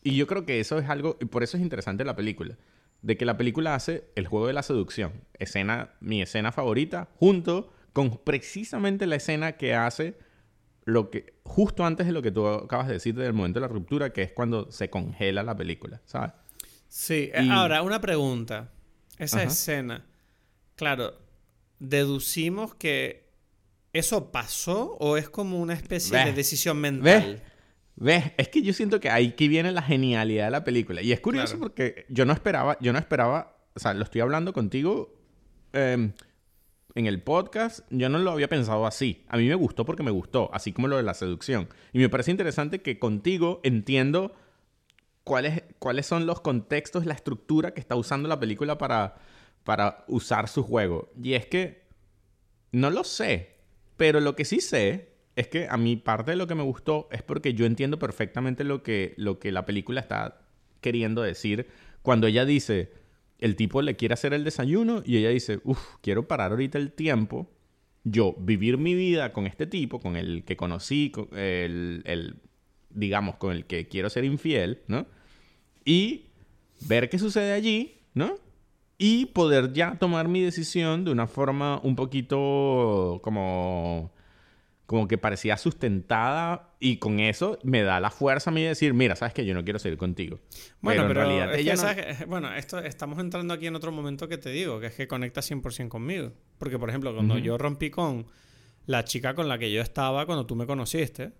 Y yo creo que eso es algo, y por eso es interesante la película, de que la película hace el juego de la seducción, escena, mi escena favorita, junto con precisamente la escena que hace lo que, justo antes de lo que tú acabas de decir del momento de la ruptura, que es cuando se congela la película, ¿sabes? Sí, ahora, una pregunta. Esa escena. Claro, deducimos que eso pasó o es como una especie de decisión mental. ¿Ves? Es que yo siento que ahí que viene la genialidad de la película. Y es curioso porque yo no esperaba, yo no esperaba o sea, lo estoy hablando contigo em, en el podcast, yo no lo había pensado así. A mí me gustó porque me gustó, así como lo de la seducción. Y me parece interesante que contigo entiendo cuáles, cuáles son los contextos, la estructura que está usando la película para, para usar su juego. Y es que, no lo sé, pero lo que sí sé es que a mí parte de lo que me gustó es porque yo entiendo perfectamente lo que, lo que la película está queriendo decir cuando ella dice, el tipo le quiere hacer el desayuno y ella dice, uff, quiero parar ahorita el tiempo, yo vivir mi vida con este tipo, con el que conocí, con el, el digamos, con el que quiero ser infiel, ¿no? Y ver qué sucede allí, ¿no? Y poder ya tomar mi decisión de una forma un poquito como como que parecía sustentada y con eso me da la fuerza a mí de decir, mira, sabes que yo no quiero seguir contigo. Bueno, pero, en realidad ella no... bueno, esto estamos entrando aquí en otro momento que te digo, que es que conecta 100% conmigo. Porque, por ejemplo, cuando yo rompí con la chica con la que yo estaba cuando tú me conociste,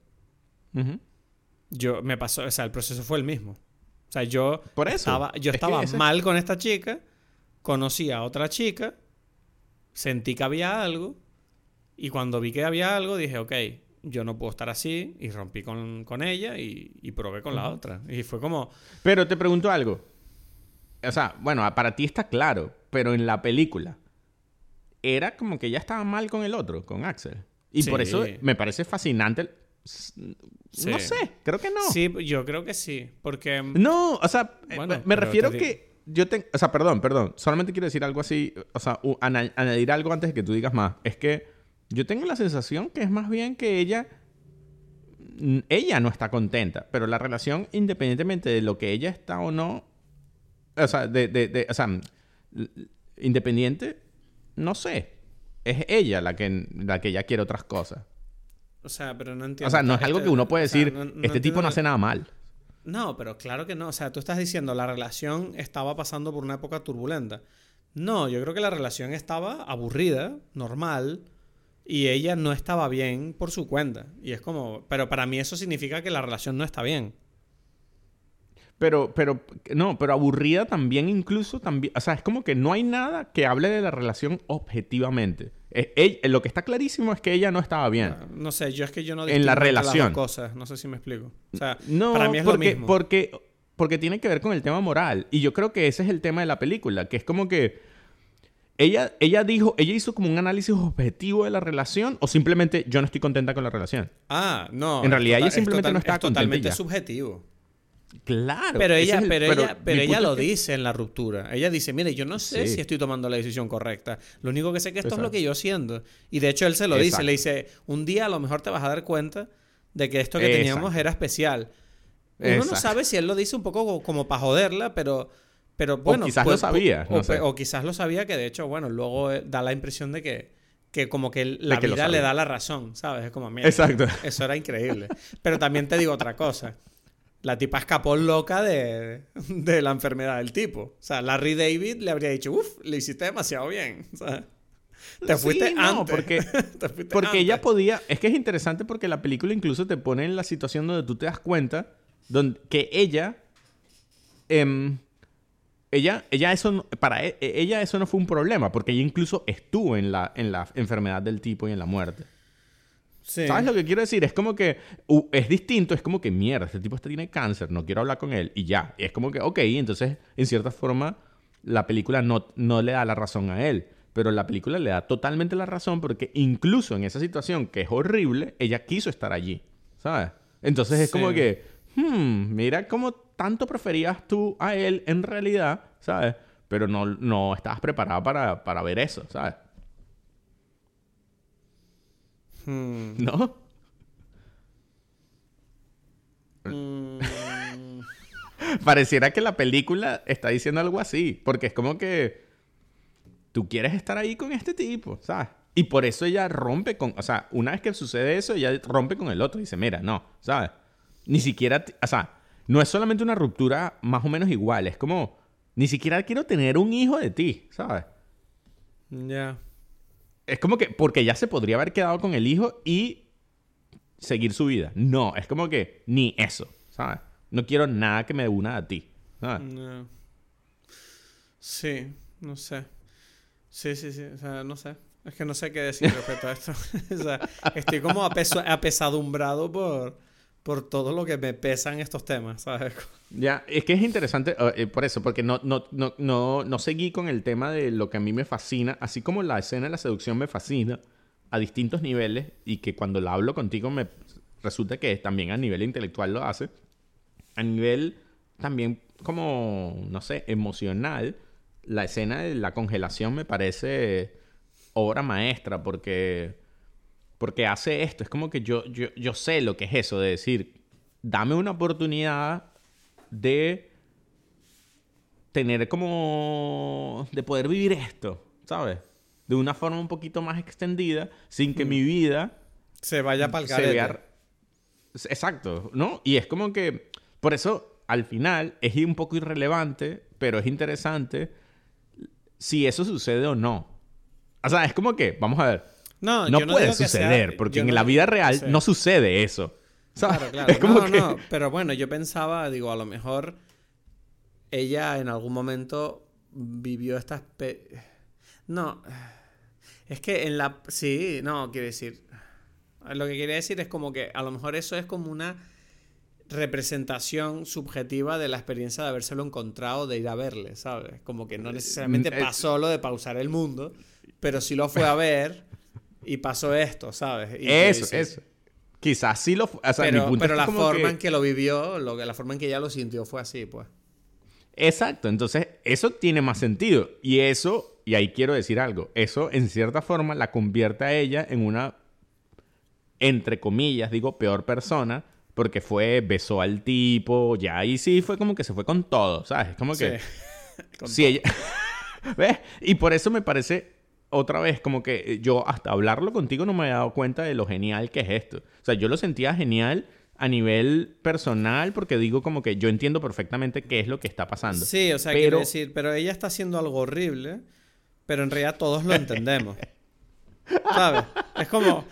yo me pasó, o sea, el proceso fue el mismo. O sea, yo Por eso, estaba, yo estaba mal con esta chica, conocí a otra chica, sentí que había algo y cuando vi que había algo, dije, ok, yo no puedo estar así. Y rompí con, ella y, probé con la otra. Y fue como... Pero te pregunto algo. O sea, bueno, para ti está claro, pero en la película era como que ya estaba mal con el otro, con Axel. Y por eso me parece fascinante. No sé, creo que no. Sí, yo creo que sí, porque... No, o sea, eh, me refiero que yo tengo... O sea, perdón, perdón. Solamente quiero decir algo así, o sea, añadir algo antes de que tú digas más. Es que yo tengo la sensación que es más bien que ella ella no está contenta, pero la relación, independientemente de lo que ella está o no, o sea, de, de, o sea, independiente, no sé, es ella la que, la que ya quiere otras cosas. O sea, pero no entiendo. O sea, no es algo que uno puede decir, este tipo no hace nada mal. No, pero claro que no. O sea, tú estás diciendo, la relación estaba pasando por una época turbulenta. No, yo creo que la relación estaba aburrida, normal, y ella no estaba bien por su cuenta. Y es como, pero para mí eso significa que la relación no está bien. Pero, pero, no, pero aburrida también incluso también, o sea, es como que no hay nada que hable de la relación objetivamente. lo que está clarísimo es que ella no estaba bien. No, sé, yo es que yo no en la relación. Las cosas, no sé si me explico. O sea, no, para mí es porque, lo mismo. Porque, porque tiene que ver con el tema moral. Y yo creo que ese es el tema de la película, que es como que ella, ella dijo, ella hizo como un análisis objetivo de la relación o simplemente yo no estoy contenta con la relación. Ah, no. En realidad ella simplemente no está es totalmente subjetivo. Claro. Pero ella, pero, ella, pero ella lo dice en la ruptura. Ella dice, mire, yo no sé si estoy tomando la decisión correcta. Lo único que sé que esto es lo que yo siento. Y de hecho él se lo dice. Le dice, un día a lo mejor te vas a dar cuenta de que esto que teníamos era especial. Uno no sabe si él lo dice un poco como para joderla, pero pero bueno, o quizás lo pues, sabía. O, quizás lo sabía que de hecho, bueno, luego eh, da la impresión de que, que como que la vida le da la razón, ¿sabes? Es como, mira, Exacto. eso era increíble. Pero también te digo otra cosa. La tipa escapó loca de, de la enfermedad del tipo. O sea, Larry David le habría dicho, uff, le hiciste demasiado bien. *laughs* Te fuiste antes. Porque, porque ella podía. Es que es interesante porque la película incluso te pone en la situación donde tú te das cuenta donde, que ella. Eh, ella, ella eso, para e, ella eso no fue un problema, porque ella incluso estuvo en la, en la enfermedad del tipo y en la muerte. ¿Sabes lo que quiero decir? Es como que es distinto, es como que mierda, este tipo este tiene cáncer, no quiero hablar con él y ya. es como que, ok, entonces en cierta forma la película no, no le da la razón a él, pero la película le da totalmente la razón porque incluso en esa situación que es horrible, ella quiso estar allí, ¿sabes? Entonces es como que, hmm, mira cómo tanto preferías tú a él en realidad, ¿sabes? Pero no, no estabas preparada para, para ver eso, ¿sabes? Hmm. ¿No? Mm. Pareciera que la película está diciendo algo así, porque es como que tú quieres estar ahí con este tipo, ¿sabes? Y por eso ella rompe con, o sea, una vez que sucede eso, ella rompe con el otro y dice, mira, no, ¿sabes? Ni siquiera, o sea, no es solamente una ruptura más o menos igual, es como, ni siquiera quiero tener un hijo de ti, ¿sabes? Ya. Es como que, porque ya se podría haber quedado con el hijo y seguir su vida. No, es como que ni eso, ¿sabes? No quiero nada que me una a ti, ¿sabes? Sí. No sé. Sí, sí, sí. O sea, no sé. Es que no sé qué decir respecto a esto. *laughs* o sea, estoy como apesadumbrado por, por todo lo que me pesan estos temas, ¿sabes? Ya, es que es interesante eh, por eso, porque no, no, no, no, no seguí con el tema de lo que a mí me fascina, así como la escena de la seducción me fascina a distintos niveles y que cuando la hablo contigo me resulta que también a nivel intelectual lo hace, a nivel también como, no sé, emocional, la escena de la congelación me parece obra maestra porque, porque hace esto. Es como que yo, yo, yo sé lo que es eso de decir, dame una oportunidad de tener como, de poder vivir esto, ¿sabes? De una forma un poquito más extendida, sin que mm. mi vida se vaya para el Exacto, ¿no? Y es como que, por eso, al final, es un poco irrelevante, pero es interesante si eso sucede o no. O sea, es como que, vamos a ver. No, no puede suceder, porque en la vida real no sucede eso. Claro, claro. *laughs* Es como no, que... no, pero bueno, yo pensaba, digo, a lo mejor ella en algún momento vivió estas... No, es que en la... Sí, no, quiero decir... Lo que quería decir es como que a lo mejor eso es como una representación subjetiva de la experiencia de habérselo encontrado, de ir a verle, ¿sabes? Como que no eh, necesariamente mm, pasó lo de pausar el mundo, pero sí lo fue a ver y pasó esto, ¿sabes? eso, eso. Quizás sí lo... O sea, pero, pero la forma en que lo vivió, lo, la forma en que ella lo sintió fue así, pues. Exacto, entonces eso tiene más sentido. Y eso, y ahí quiero decir algo, eso en cierta forma la convierte a ella en una, entre comillas, digo, peor persona, porque fue, besó al tipo, ya ahí sí fue como que se fue con todo, ¿sabes? Es como que... Sí. *laughs* *laughs* ella... *laughs* ¿Ves? Y por eso me parece otra vez como que yo hasta hablarlo contigo no me había dado cuenta de lo genial que es esto. O sea, yo lo sentía genial a nivel personal porque digo como que yo entiendo perfectamente qué es lo que está pasando. Sí, o sea, quiero decir, pero ella está haciendo algo horrible, pero en realidad todos lo entendemos. *laughs* ¿Sabes? Es como,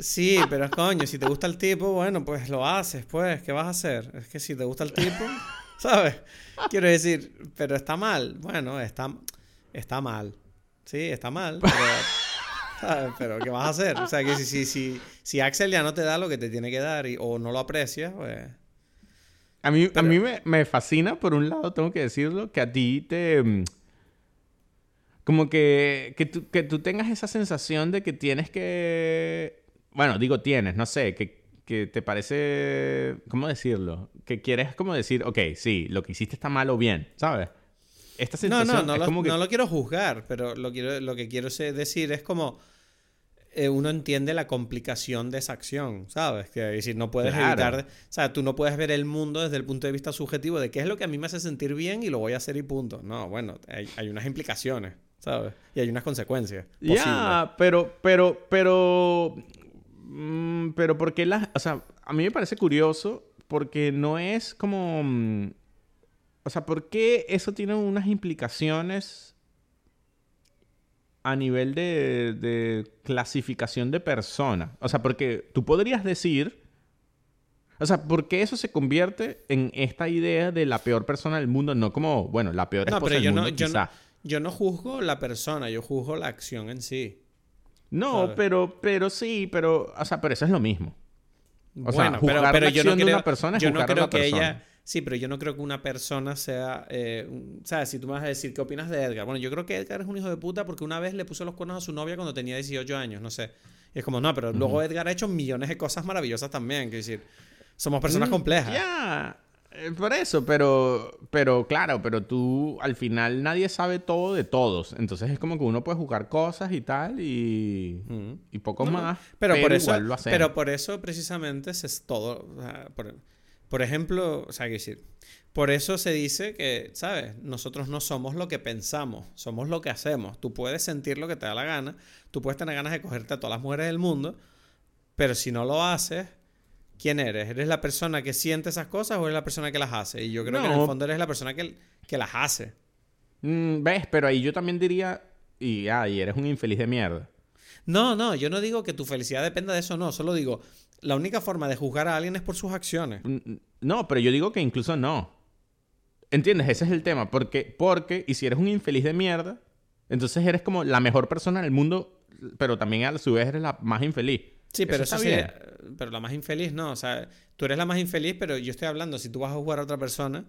Sí, pero coño, si te gusta el tipo, bueno, pues lo haces, pues, ¿qué vas a hacer? Es que si te gusta el tipo, *laughs* ¿sabes? Quiero decir, pero está mal. Bueno, está, está mal. Sí, está mal, pero, ¿sabes? *laughs* Pero ¿qué vas a hacer? O sea, que si, si, si, si Axel ya no te da lo que te tiene que dar y, o no lo aprecias, pues... A mí, a mí me, me fascina, por un lado, tengo que decirlo, que a ti te mm, como que, que, tú, que tú tengas esa sensación de que tienes que bueno, digo tienes, no sé, que, que te parece, ¿cómo decirlo? Que quieres como decir, ok, sí, lo que hiciste está mal o bien, ¿sabes? Esta sensación no, no, no, lo, como que... no lo quiero juzgar, pero lo, quiero, lo que quiero decir es como eh, uno entiende la complicación de esa acción, ¿sabes? Que decir, no puedes evitar, o sea, tú no puedes ver el mundo desde el punto de vista subjetivo de qué es lo que a mí me hace sentir bien y lo voy a hacer y punto. No, bueno, hay, hay unas implicaciones, ¿sabes? Y hay unas consecuencias. Ya, pero, pero, pero Mm, pero porque las... O sea, a mí me parece curioso porque no es como... O sea, ¿por qué eso tiene unas implicaciones a nivel de, de clasificación de persona? O sea, porque tú podrías decir... O sea, ¿por qué eso se convierte en esta idea de la peor persona del mundo? No como, bueno, la peor esposa del mundo, yo no, yo no juzgo la persona, yo juzgo la acción en sí. No, pero, pero sí, pero, o sea, pero eso es lo mismo. O bueno, sea, pero, pero yo no creo, una persona yo no creo que ella, sí, pero yo no creo que una persona sea, eh, ¿sabes? Si tú me vas a decir qué opinas de Edgar, bueno, yo creo que Edgar es un hijo de puta porque una vez le puso los cuernos a su novia cuando tenía 18 años, no sé. Y es como, no, pero luego Edgar ha hecho millones de cosas maravillosas también, quiero decir, somos personas mm, complejas. Ya, eh, por eso, pero, pero claro, pero tú al final nadie sabe todo de todos. Entonces es como que uno puede jugar cosas y tal y, y poco más. Pero, por eso, pero por eso precisamente es todo. por, ejemplo, o sea, que decir, por eso se dice que, ¿sabes? Nosotros no somos lo que pensamos, somos lo que hacemos. Tú puedes sentir lo que te da la gana, tú puedes tener ganas de cogerte a todas las mujeres del mundo, pero si no lo haces ¿quién eres? ¿Eres la persona que siente esas cosas o eres la persona que las hace? Y yo creo que en el fondo eres la persona que, que las hace. Mm, ¿Ves? Pero ahí yo también diría, y, ay, eres un infeliz de mierda. No, no, yo no digo que tu felicidad dependa de eso, no. Solo digo, la única forma de juzgar a alguien es por sus acciones. No, pero yo digo que incluso no. ¿Entiendes? Ese es el tema. Porque, porque, y si eres un infeliz de mierda, Entonces eres como la mejor persona del mundo, pero también a su vez eres la más infeliz. Sí, pero Eso sí, bien. pero la más infeliz no, o sea, tú eres la más infeliz, pero yo estoy hablando, si tú vas a jugar a otra persona,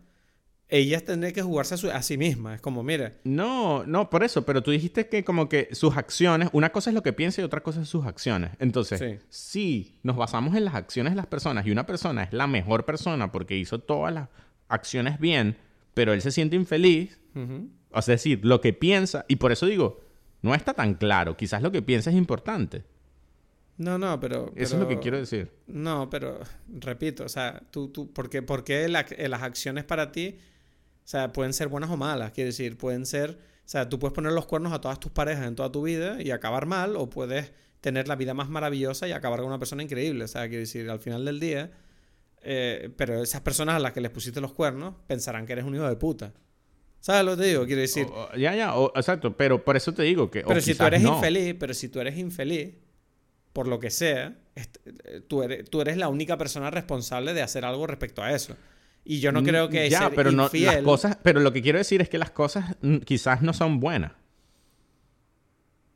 ella tendría que jugarse a, su- a sí misma, es como, mira, No, no, por eso, pero tú dijiste que como que sus acciones, una cosa es lo que piensa y otra cosa es sus acciones. Entonces, Sí. si nos basamos en las acciones de las personas y una persona es la mejor persona porque hizo todas las acciones bien, pero él se siente infeliz, o sea, es decir, lo que piensa, y por eso digo, no está tan claro, quizás lo que piensa es importante. no, no, pero, Eso es lo que quiero decir. No, pero repito, o sea, tú, tú, ¿por qué, por qué la- eh, las acciones para ti, o sea, pueden ser buenas o malas? Quiero decir, pueden ser, o sea, tú puedes poner los cuernos a todas tus parejas en toda tu vida y acabar mal, o puedes tener la vida más maravillosa y acabar con una persona increíble. O sea, quiero decir, al final del día, eh, pero esas personas a las que les pusiste los cuernos pensarán que eres un hijo de puta. ¿Sabes lo que te digo? Quiero decir, O- o- ya, ya, o- exacto, pero por eso te digo que... pero si tú eres no. infeliz, pero si tú eres infeliz, por lo que sea, eh, tú eres, tú eres la única persona responsable de hacer algo respecto a eso. Y yo no creo que Mm, ya, ser pero no, las cosas, pero lo que quiero decir es que las cosas mm, quizás no son buenas.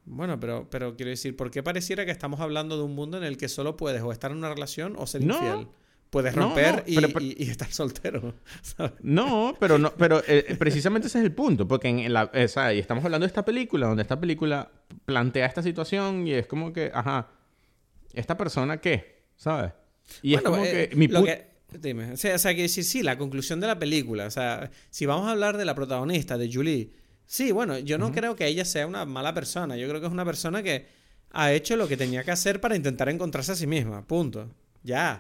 Bueno, pero, pero quiero decir, ¿por qué pareciera que estamos hablando de un mundo en el que solo puedes o estar en una relación o ser No. infiel? Puedes romper no, y, pero- pero- y- y estar soltero. *laughs* ¿sabes? No, pero no, pero eh, precisamente ese es el punto, porque en la, sea, y estamos hablando de esta película, donde esta película plantea esta situación y es como que, ajá, esta persona qué, ¿sabes? Y es Bueno, como eh, que mi lo que- dime, o sea, o sea, que decir, sí, la conclusión de la película, o sea, si vamos a hablar de la protagonista, de Julie, sí, bueno, yo no creo que ella sea una mala persona, yo creo que es una persona que ha hecho lo que tenía que hacer para intentar encontrarse a sí misma, punto. Ya.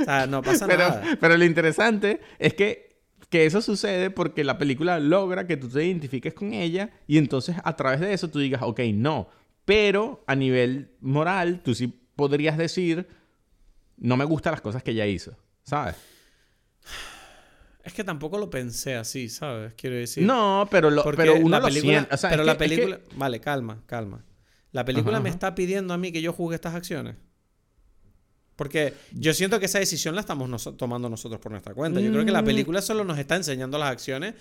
O sea, no *laughs* pasa pero, nada. pero lo interesante es que, que eso sucede porque la película logra que tú te identifiques con ella y entonces a través de eso tú digas, ok, no. Pero a nivel moral, tú sí podrías decir, no me gustan las cosas que ella hizo, ¿sabes? Es que tampoco lo pensé así, ¿sabes? Quiero decir. No, pero, lo, pero uno la lo película, siente. O sea, pero es la que- es que- película, vale, calma, calma. La película Ajá, me ajá. está pidiendo a mí que yo juzgue estas acciones. Porque yo siento que esa decisión la estamos tomando nosotros por nuestra cuenta. Yo creo que la Mm. película solo nos está enseñando las acciones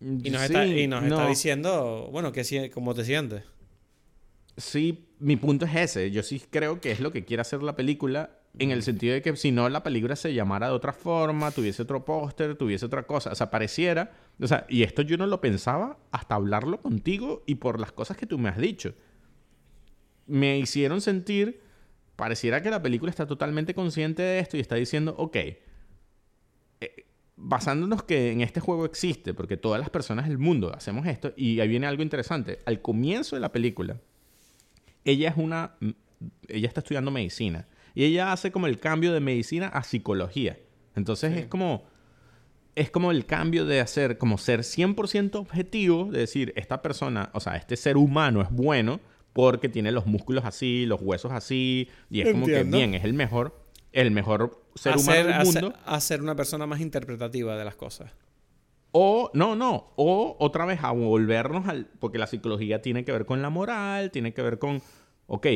y nos, está, y nos está no. diciendo, bueno, que cómo te sientes. Sí, mi punto es ese. Yo sí creo que es lo que quiere hacer la película en el sentido de que si no la película se llamara de otra forma, tuviese otro póster, tuviese otra cosa. O sea, pareciera... O sea, y esto yo no lo pensaba hasta hablarlo contigo y por las cosas que tú me has dicho. Me hicieron sentir... Pareciera que la película está totalmente consciente de esto y está diciendo, ok, eh, basándonos que en este juego existe, porque todas las personas del mundo hacemos esto, y ahí viene algo interesante. Al comienzo de la película, ella es una. Ella está estudiando medicina. Y ella hace como el cambio de medicina a psicología. Entonces Sí. es como. Es como el cambio de hacer, como ser 100% objetivo, de decir, esta persona, o sea, este ser humano es bueno porque tiene los músculos así, los huesos así, y es como que bien, es el mejor, el mejor ser humano Hacer, del hacer- mundo. hacer una persona más interpretativa de las cosas. O, no, no, o otra vez a volvernos al, porque la psicología tiene que ver con la moral, tiene que ver con, ok,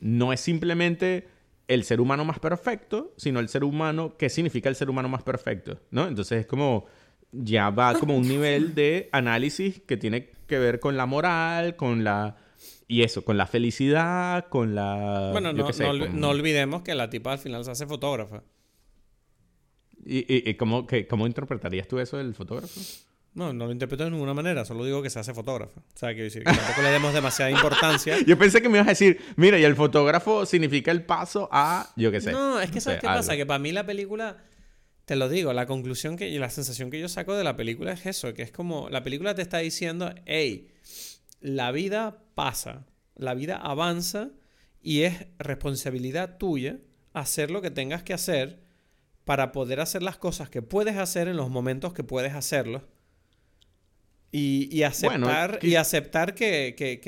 no es simplemente el ser humano más perfecto, sino el ser humano, ¿qué significa el ser humano más perfecto? ¿No? Entonces es como, ya va como un nivel *laughs* de análisis que tiene que ver con la moral, con la, y eso, con la felicidad, con la... bueno, no, sé, no con- no olvidemos que la tipa al final se hace fotógrafa. ¿Y, y- y cómo, qué- cómo interpretarías tú eso del fotógrafo? No, no lo interpreto de ninguna manera, solo digo que se hace fotógrafa. O sea, decir que tampoco le demos demasiada importancia. *laughs* Yo pensé que me ibas a decir, mira, y el fotógrafo significa el paso a, yo qué sé. No, es que ¿sabes sé, qué algo. pasa? Que para mí la película, te lo digo, la conclusión que, y la sensación que yo saco de la película es eso, que es como la película te está diciendo, hey, la vida pasa, la vida avanza y es responsabilidad tuya hacer lo que tengas que hacer para poder hacer las cosas que puedes hacer en los momentos que puedes hacerlos. Y, y Bueno, aceptar, que- y aceptar que, que,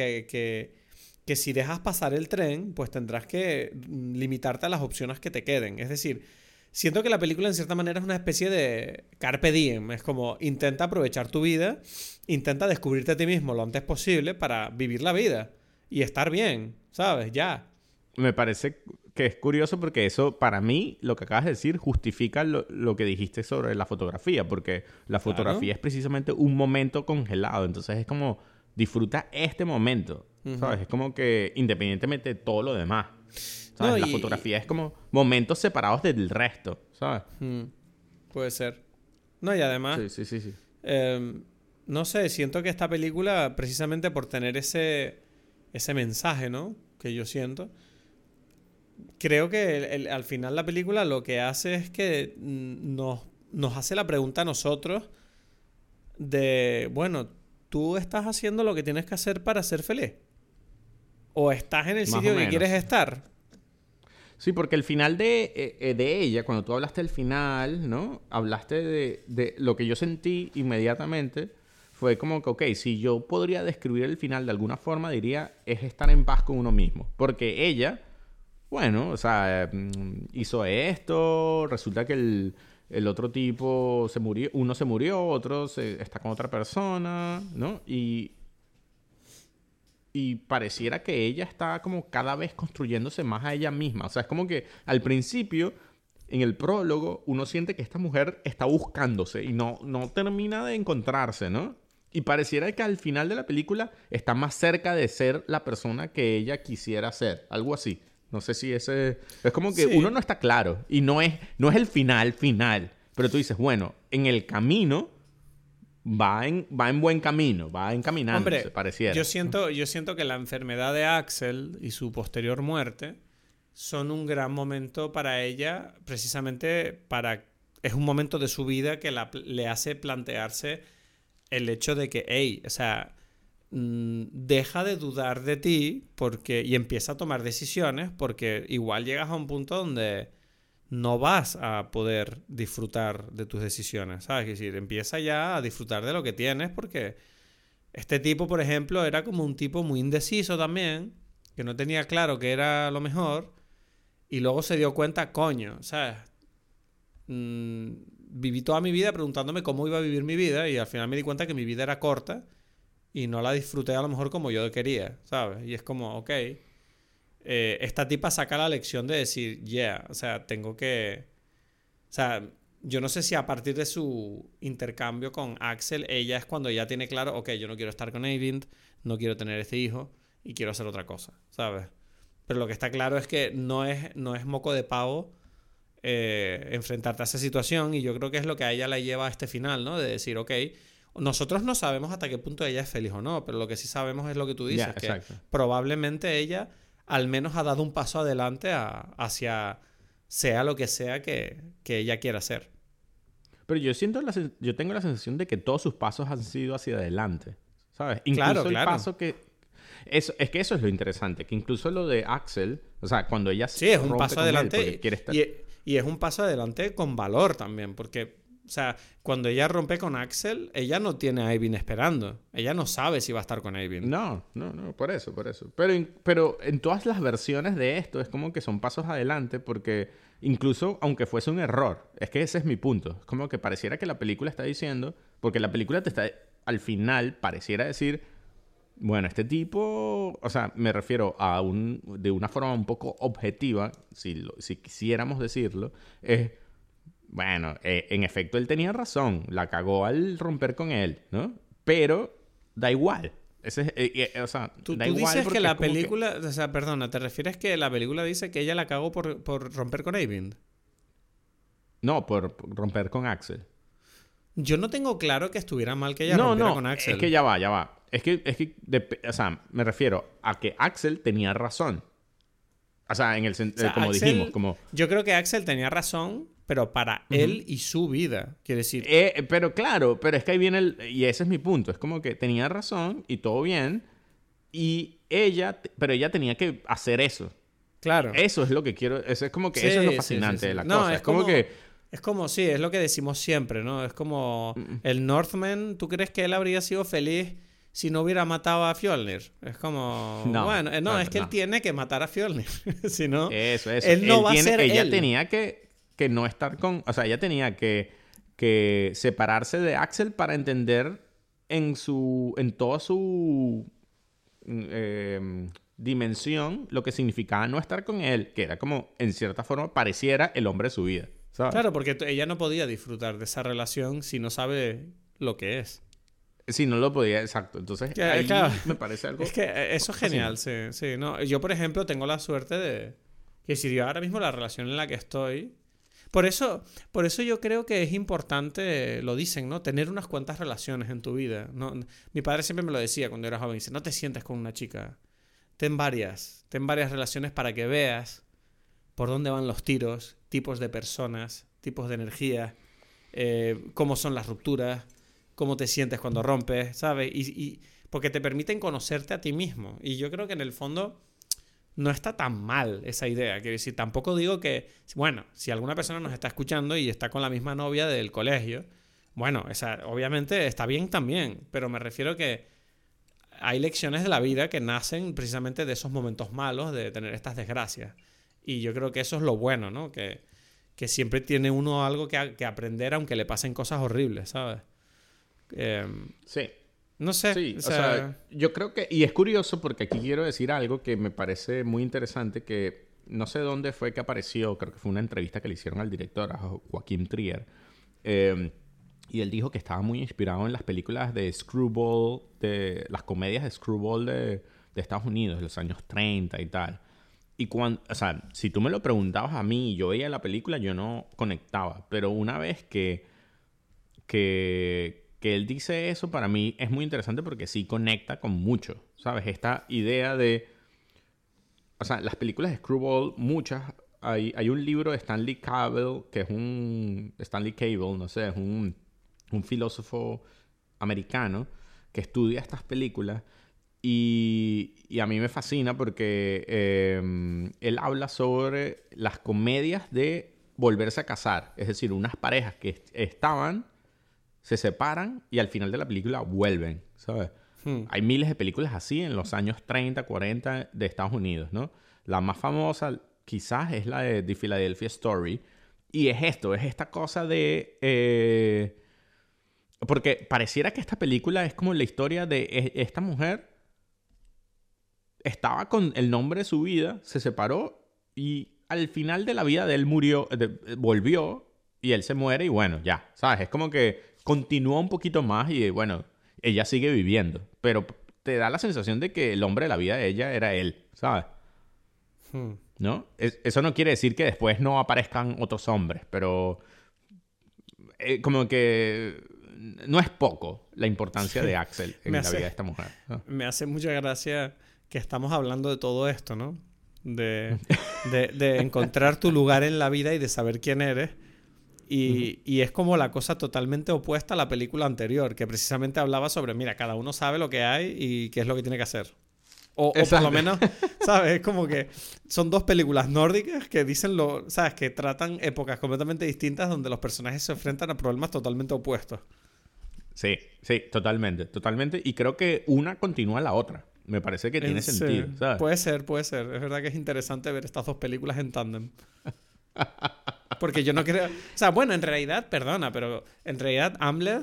que, si dejas pasar el tren, pues tendrás que limitarte a las opciones que te queden. Es decir, siento que la película en cierta manera es una especie de carpe diem. Es como intenta aprovechar tu vida, intenta descubrirte a ti mismo lo antes posible para vivir la vida y estar bien, ¿sabes? Ya. Me parece que es curioso porque eso, para mí, lo que acabas de decir, justifica lo, lo que dijiste sobre la fotografía, porque la fotografía es precisamente un momento congelado. Entonces es como, disfruta este momento, ¿sabes? Es como que independientemente de todo lo demás. ¿sabes? No, la fotografía es como momentos separados del resto, ¿sabes? Mm, puede ser. No, y además, Sí, sí, sí, sí. eh, no sé, siento que esta película, precisamente por tener ese, ese mensaje, ¿no? Que yo siento, creo que el- el- al final la película lo que hace es que mm, nos, nos hace la pregunta a nosotros de, bueno, ¿tú estás haciendo lo que tienes que hacer para ser feliz? ¿O estás en el Más sitio que quieres estar? Sí, porque el final de, eh, eh, de ella, cuando tú hablaste del final, ¿no? Hablaste de, de lo que yo sentí inmediatamente. Fue como que, ok, si yo podría describir el final de alguna forma, diría, es estar en paz con uno mismo. Porque ella, bueno, o sea, mm, hizo esto, resulta que el, el otro tipo se murió, uno se murió, otro se- está con otra persona, ¿no? Y, y pareciera que ella está como cada vez construyéndose más a ella misma. O sea, es como que al principio, en el prólogo, uno siente que esta mujer está buscándose y no, no termina de encontrarse, ¿no? Y pareciera que al final de la película está más cerca de ser la persona que ella quisiera ser. Algo así. No sé si ese... Es como que Sí. uno no está claro y no es, no es el final final. Pero tú dices, bueno, en el camino va en, va en buen camino, va encaminándose, Hombre, pareciera. Yo siento, yo siento que la enfermedad de Axel y su posterior muerte son un gran momento para ella, precisamente para... Es un momento de su vida que la- le hace plantearse el hecho de que, hey, o sea, deja de dudar de ti porque, y empieza a tomar decisiones porque igual llegas a un punto donde no vas a poder disfrutar de tus decisiones, ¿sabes? Es decir, empieza ya a disfrutar de lo que tienes porque este tipo, por ejemplo, era como un tipo muy indeciso también, que no tenía claro que era lo mejor y luego se dio cuenta, coño, ¿sabes? Mm, viví toda mi vida preguntándome cómo iba a vivir mi vida y al final me di cuenta que mi vida era corta y no la disfruté a lo mejor como yo quería, ¿sabes? Y es como, ok, eh, esta tipa saca la lección de decir, yeah, o sea, tengo que... O sea, yo no sé si a partir de su intercambio con Axel, ella es cuando ya tiene claro, ok, yo no quiero estar con Eivind, no quiero tener este hijo y quiero hacer otra cosa, ¿sabes? Pero lo que está claro es que no es, no es moco de pavo eh, enfrentarte a esa situación y yo creo que es lo que a ella la lleva a este final, ¿no? De decir, ok, nosotros no sabemos hasta qué punto ella es feliz o no, pero lo que sí sabemos es lo que tú dices, que exacto. probablemente ella al menos ha dado un paso adelante a- hacia sea lo que sea que, que ella quiera hacer. Pero yo siento la yo tengo la sensación de que todos sus pasos han sido hacia adelante, ¿sabes? Incluso Claro, el claro. paso que eso, es que eso es lo interesante, que incluso lo de Axel, o sea, cuando ella Sí, es un paso él adelante estar- y, y es un paso adelante con valor también, porque, o sea, cuando ella rompe con Axel, ella no tiene a Eivind esperando. Ella no sabe si va a estar con Eivind. No, no, no, por eso, por eso. Pero, pero en todas las versiones de esto es como que son pasos adelante porque incluso aunque fuese un error, es que ese es mi punto. Es como que pareciera que la película está diciendo, porque la película te está, al final pareciera decir, bueno, este tipo, o sea, me refiero a un, de una forma un poco objetiva, si, lo- si quisiéramos decirlo, es, bueno, eh, en efecto él tenía razón, la cagó al romper con él, ¿no? Pero da igual. Ese es, eh, eh, o sea, Tú, da tú igual dices que la película, o sea, perdona, ¿te refieres que la película dice que ella la cagó por, por romper con Eivind? No, por, por romper con Axel. Yo no tengo claro que estuviera mal que ella no, rompiera no, con Axel. es que ya va, ya va. Es que, es que, o sea, me refiero a que Axel tenía razón. O sea, en el sen- O sea, eh, como Axel- dijimos, como... Yo creo que Axel tenía razón, pero para él y su vida. Quiere decir, Eh, pero claro, pero es que ahí viene el... Y ese es mi punto. Es como que tenía razón y todo bien. Y ella... Pero ella tenía que hacer eso. claro. Eso es lo que quiero... Eso es como que Sí, eso es lo fascinante sí, sí. de la No, cosa. es Es como, como- que... Es como, sí, es lo que decimos siempre, ¿no? Es como el Northman, ¿tú crees que él habría sido feliz si no hubiera matado a Fjolnir? Es como, No, bueno, eh, no, es que no. él tiene que matar a Fjolnir, *laughs* si no, Eso, eso. él no va tiene- a ser Ella él. tenía que, que no estar con... O sea, ella tenía que, que separarse de Axel para entender en su... En toda su... mm, eh, dimensión lo que significaba no estar con él, que era como, en cierta forma, pareciera el hombre de su vida. ¿sabes? Claro, porque ella no podía disfrutar de esa relación si no sabe lo que es. Sí, no lo podía, exacto. Entonces, Que, ahí claro. me parece algo... Es que eh, eso es genial, sí, sí. No, yo, por ejemplo, tengo la suerte de que si yo ahora mismo la relación en la que estoy. Por eso, por eso yo creo que es importante, lo dicen, ¿no? Tener unas cuantas relaciones en tu vida. Mi padre siempre me lo decía cuando era joven. Dice, no te sientes con una chica. Ten varias. Ten varias relaciones para que veas por dónde van los tiros, tipos de personas, tipos de energía, eh, cómo son las rupturas, cómo te sientes cuando rompes, ¿sabes? Y- porque te permiten conocerte a ti mismo. Y yo creo que en el fondo no está tan mal esa idea. Quiero decir, tampoco digo que, bueno, si alguna persona nos está escuchando y está con la misma novia del colegio, bueno, esa, obviamente está bien también, pero me refiero que hay lecciones de la vida que nacen precisamente de esos momentos malos, de tener estas desgracias. Y yo creo que eso es lo bueno, ¿no? Que, que siempre tiene uno algo que, que aprender aunque le pasen cosas horribles, ¿sabes? Em, Sí. No sé. Sí, o sea, sea, yo creo que, y es curioso porque aquí quiero decir algo que me parece muy interesante, que no sé dónde fue que apareció, creo que fue una entrevista que le hicieron al director, a Jo- Joaquín Trier, eh, y él dijo que estaba muy inspirado en las películas de Screwball, de las comedias de Screwball de, de Estados Unidos, de los años 30 y tal. Y cuando, o sea, si tú me lo preguntabas a mí y yo veía la película, yo no conectaba, pero una vez que que, que él dice eso para mí es muy interesante porque sí conecta con mucho, ¿sabes? Esta idea de... O sea, las películas de Screwball, muchas... Hay, hay un libro de Stanley Cable, que es un... Stanley Cable, no sé, es un, un filósofo americano que estudia estas películas y, y a mí me fascina porque eh, él habla sobre las comedias de volverse a casar. Es decir, unas parejas que est- estaban, se separan y al final de la película vuelven, ¿sabes? hmm. Hay miles de películas así en los años 30, 40 de Estados Unidos, ¿no? La más famosa quizás es la de The Philadelphia Story. Y es esto, es esta cosa de... eh, porque pareciera que esta película es como la historia de e- esta mujer estaba con el nombre de su vida, se separó y al final de la vida de él murió, de- volvió y él se muere y bueno, ya, ¿sabes? Es como que continúa un poquito más y bueno, ella sigue viviendo, pero te da la sensación de que el hombre de la vida de ella era él, ¿sabes? Hmm. ¿No? Es- eso no quiere decir que después no aparezcan otros hombres, pero eh, como que no es poco la importancia de Axel en la vida de esta mujer. ¿no? Me hace mucha gracia que estamos hablando de todo esto, ¿no? De, *laughs* de- de encontrar tu lugar en la vida y de saber quién eres. Y, y es como la cosa totalmente opuesta a la película anterior, que precisamente hablaba sobre, mira, cada uno sabe lo que hay y qué es lo que tiene que hacer. O, o por lo menos, *laughs* ¿sabes? Es como que son dos películas nórdicas que dicen lo, ¿sabes? Que tratan épocas completamente distintas donde los personajes se enfrentan a problemas totalmente opuestos. Sí, sí, totalmente, totalmente. Y creo que una continúa la otra. Me parece que tiene Sí, sentido, ¿sabes? Puede ser, puede ser. Es verdad que es interesante ver estas dos películas en tándem. *laughs* Porque yo no creo... O sea, bueno, en realidad, perdona, pero en realidad Amler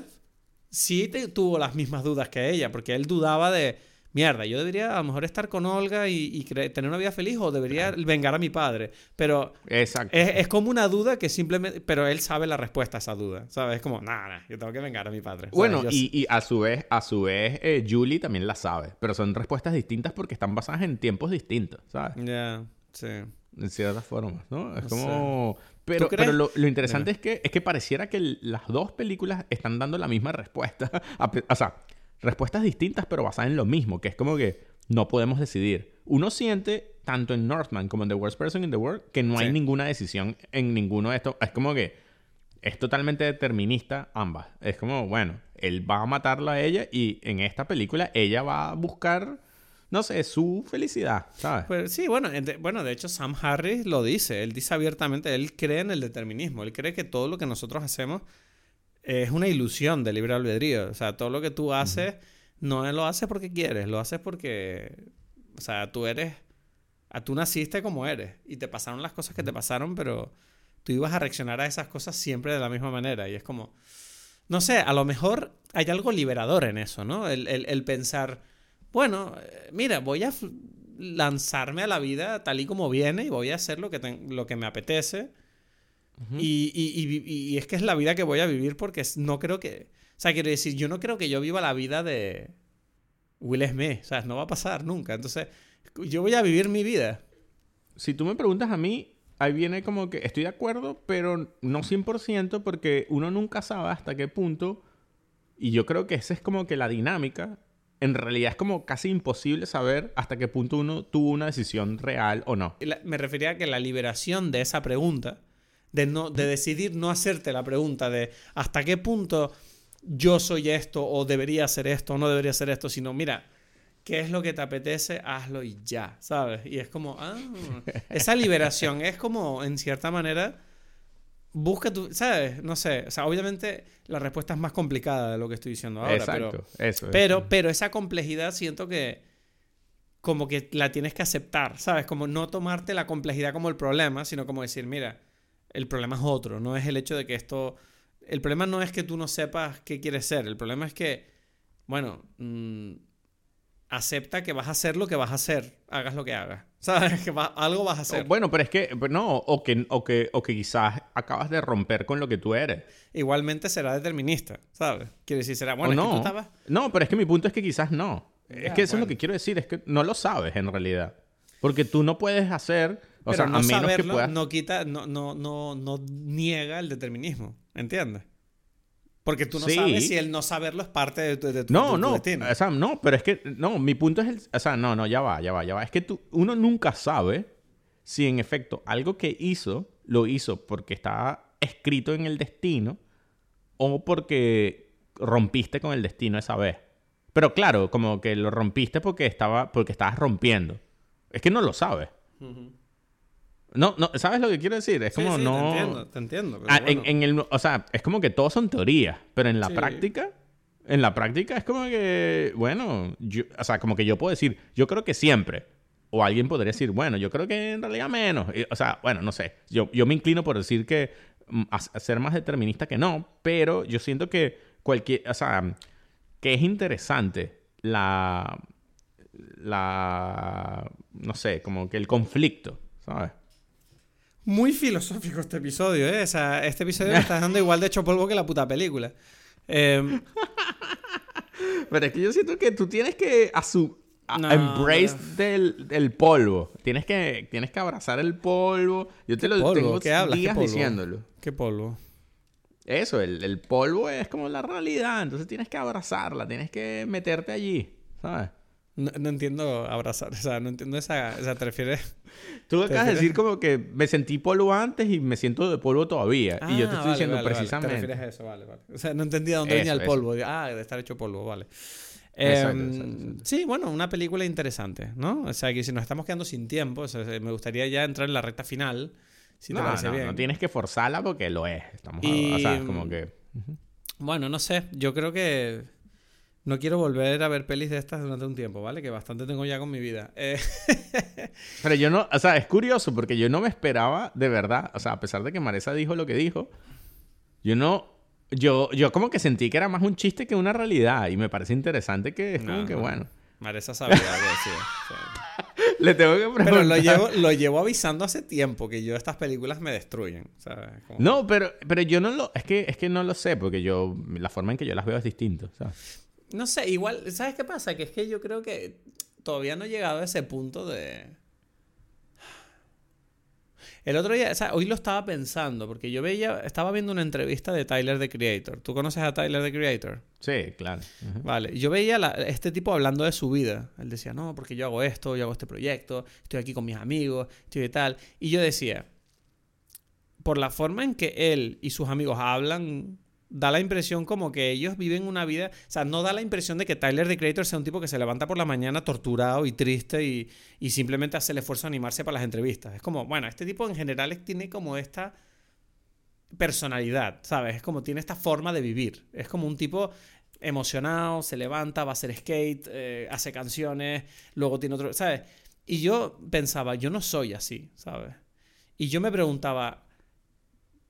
sí te- tuvo las mismas dudas que ella, porque él dudaba de, mierda, yo debería a lo mejor estar con Olga y, y tener una vida feliz o debería vengar a mi padre. Pero Exacto. es, es como una duda que simplemente... Pero él sabe la respuesta a esa duda, ¿sabes? Es como, nada, yo tengo que vengar a mi padre. ¿sabes? Bueno, Yo y, y a su vez, a su vez, eh, Julie también la sabe. Pero son respuestas distintas porque están basadas en tiempos distintos, ¿sabes? Ya, sí. En ciertas formas, ¿no? Es No como... Pero, lo, lo interesante es que, es que pareciera que el- las dos películas están dando la misma respuesta. *laughs* A o sea, respuestas distintas pero basadas en lo mismo, que es como que no podemos decidir. Uno siente, tanto en Northman como en The Worst Person in the World, que no hay ninguna decisión en ninguno de estos. Es como que es totalmente determinista ambas. Es como, bueno, él va a matarla a ella y en esta película ella va a buscar, no sé, su felicidad, ¿sabes? Pues sí, bueno, en de, bueno, de hecho Sam Harris lo dice, él dice abiertamente, él cree en el determinismo, él cree que todo lo que nosotros hacemos es una ilusión de libre albedrío, o sea, todo lo que tú haces no lo haces porque quieres, lo haces porque, o sea, tú eres, a tú naciste como eres y te pasaron las cosas que te pasaron, pero tú ibas a reaccionar a esas cosas siempre de la misma manera y es como, no sé, a lo mejor hay algo liberador en eso, ¿no? El, el- el pensar, bueno, eh, mira, voy a lanzarme a la vida tal y como viene y voy a hacer lo que, lo que me apetece. y, y- y- y- y es que es la vida que voy a vivir porque no creo que... O sea, quiero decir, yo no creo que yo viva la vida de Will Smith. O sea, no va a pasar nunca. Entonces, yo voy a vivir mi vida. Si tú me preguntas a mí, ahí viene como que estoy de acuerdo, pero no 100% porque uno nunca sabe hasta qué punto, y yo creo que esa es como que la dinámica, en realidad es como casi imposible saber hasta qué punto uno tuvo una decisión real o no. me refería a que la liberación de esa pregunta, de, no, de decidir no hacerte la pregunta de hasta qué punto yo soy esto o debería hacer esto o no debería hacer esto, sino mira, ¿qué es lo que te apetece? Hazlo y ya, ¿sabes? Y es como, ah, *laughs* esa liberación es como, en cierta manera, busca tu, ¿sabes? No sé, o sea, obviamente la respuesta es más complicada de lo que estoy diciendo ahora, Exacto, pero, eso, pero, pero esa complejidad siento que como que la tienes que aceptar, ¿sabes? Como no tomarte la complejidad como el problema, sino como decir, mira, el problema es otro, no es el hecho de que esto el problema no es que tú no sepas qué quieres ser, el problema es que, bueno, mm, acepta que vas a hacer lo que vas a hacer, hagas lo que hagas. ¿Sabes? *laughs* Que algo vas a hacer. Bueno, pero es que, no, o que, o, que, o que quizás acabas de romper con lo que tú eres. Igualmente será determinista, ¿sabes? Quiere decir, será, bueno, no. Que tú estabas... No, pero es que mi punto es que quizás no. es que eso es lo que quiero decir, es que no lo sabes en realidad. Porque tú no puedes hacer, o sea, no a menos que puedas... no quita, no, no, no, no niega el determinismo. ¿Entiendes? Porque tú no sabes si el no saberlo es parte de tu, de no, no, O sea, no, pero es que, no, mi punto es el, o sea, no, no, ya va, ya va, ya va. Es que tú, uno nunca sabe si en efecto algo que hizo, lo hizo porque estaba escrito en el destino o porque rompiste con el destino esa vez. Pero claro, como que lo rompiste porque estaba, porque estabas rompiendo. Es que no lo sabes. No, no, ¿sabes lo que quiero decir? Es como no. Te entiendo, te entiendo. Ah, en, el, o sea, es como que todos son teorías, pero en la práctica, en la práctica es como que, bueno, yo, o sea, como que yo puedo decir, yo creo que siempre. O alguien podría decir, bueno, yo creo que en realidad menos. O sea, bueno, no sé. Yo, yo me inclino por decir que mm, a, ser más determinista que no, pero yo siento que cualquier, o sea, que es interesante la, la, no sé, como que el conflicto, ¿sabes? Muy filosófico este episodio, ¿eh? O sea, este episodio me está dejando igual de hecho polvo que la puta película. Em, pero es que yo siento que tú tienes que asu embrace del, polvo. Tienes que, tienes que abrazar el polvo. Yo te lo polvo? tengo ¿Qué hablas? días diciéndolo. ¿Qué polvo? Eso, el, el polvo es como la realidad. Entonces tienes que abrazarla, tienes que meterte allí, ¿sabes? No, entiendo abrazar, o sea, no entiendo esa, o sea, te refieres... Tú acabas de decir como que me sentí polvo antes y me siento de polvo todavía. y yo te estoy ah, diciendo precisamente... Te refieres a eso, vale, vale. O sea, no entendía dónde venía el polvo. Ah, de estar hecho polvo, vale. Em, sí, bueno, una película interesante, ¿no? O sea, que si nos estamos quedando sin tiempo, o sea, me gustaría ya entrar en la recta final. Si no, te parece no, bien. no tienes que forzarla porque lo es. Estamos o sea, como que... Bueno, no sé. Yo creo que no quiero volver a ver pelis de estas durante un tiempo, ¿vale? Que bastante tengo ya con mi vida. Eh, *laughs* Pero yo no, o sea, es curioso porque yo no me esperaba, de verdad, o sea, a pesar de que Maresa dijo lo que dijo, yo no, yo, yo como que sentí que era más un chiste que una realidad y me parece interesante que es como que bueno. Maresa sabía algo decir. *laughs* Le tengo que preguntar. Pero lo llevo, lo llevo avisando hace tiempo que yo estas películas me destruyen, ¿sabes? No, pero, pero yo no lo, es que, es que no lo sé porque yo, la forma en que yo las veo es distinta, ¿sabes? No sé, igual, ¿sabes qué pasa? Que es que yo creo que todavía no he llegado a ese punto de... El otro día, o sea, hoy lo estaba pensando, porque yo veía, estaba viendo una entrevista de Tyler the Creator. ¿Tú conoces a Tyler the Creator? Sí, claro. Vale, yo veía a este tipo hablando de su vida. Él decía, no, porque yo hago esto, yo hago este proyecto, estoy aquí con mis amigos, estoy de tal. Y yo decía, por la forma en que él y sus amigos hablan da la impresión como que ellos viven una vida, o sea, no da la impresión de que Tyler the Creator sea un tipo que se levanta por la mañana torturado y triste y, y simplemente hace el esfuerzo de animarse para las entrevistas. Es como, bueno, este tipo en general tiene como esta personalidad, ¿sabes? Es como tiene esta forma de vivir. Es como un tipo emocionado, se levanta, va a hacer skate, eh, hace canciones, luego tiene otro, ¿sabes? Y yo pensaba, yo no soy así, ¿sabes? Y yo me preguntaba,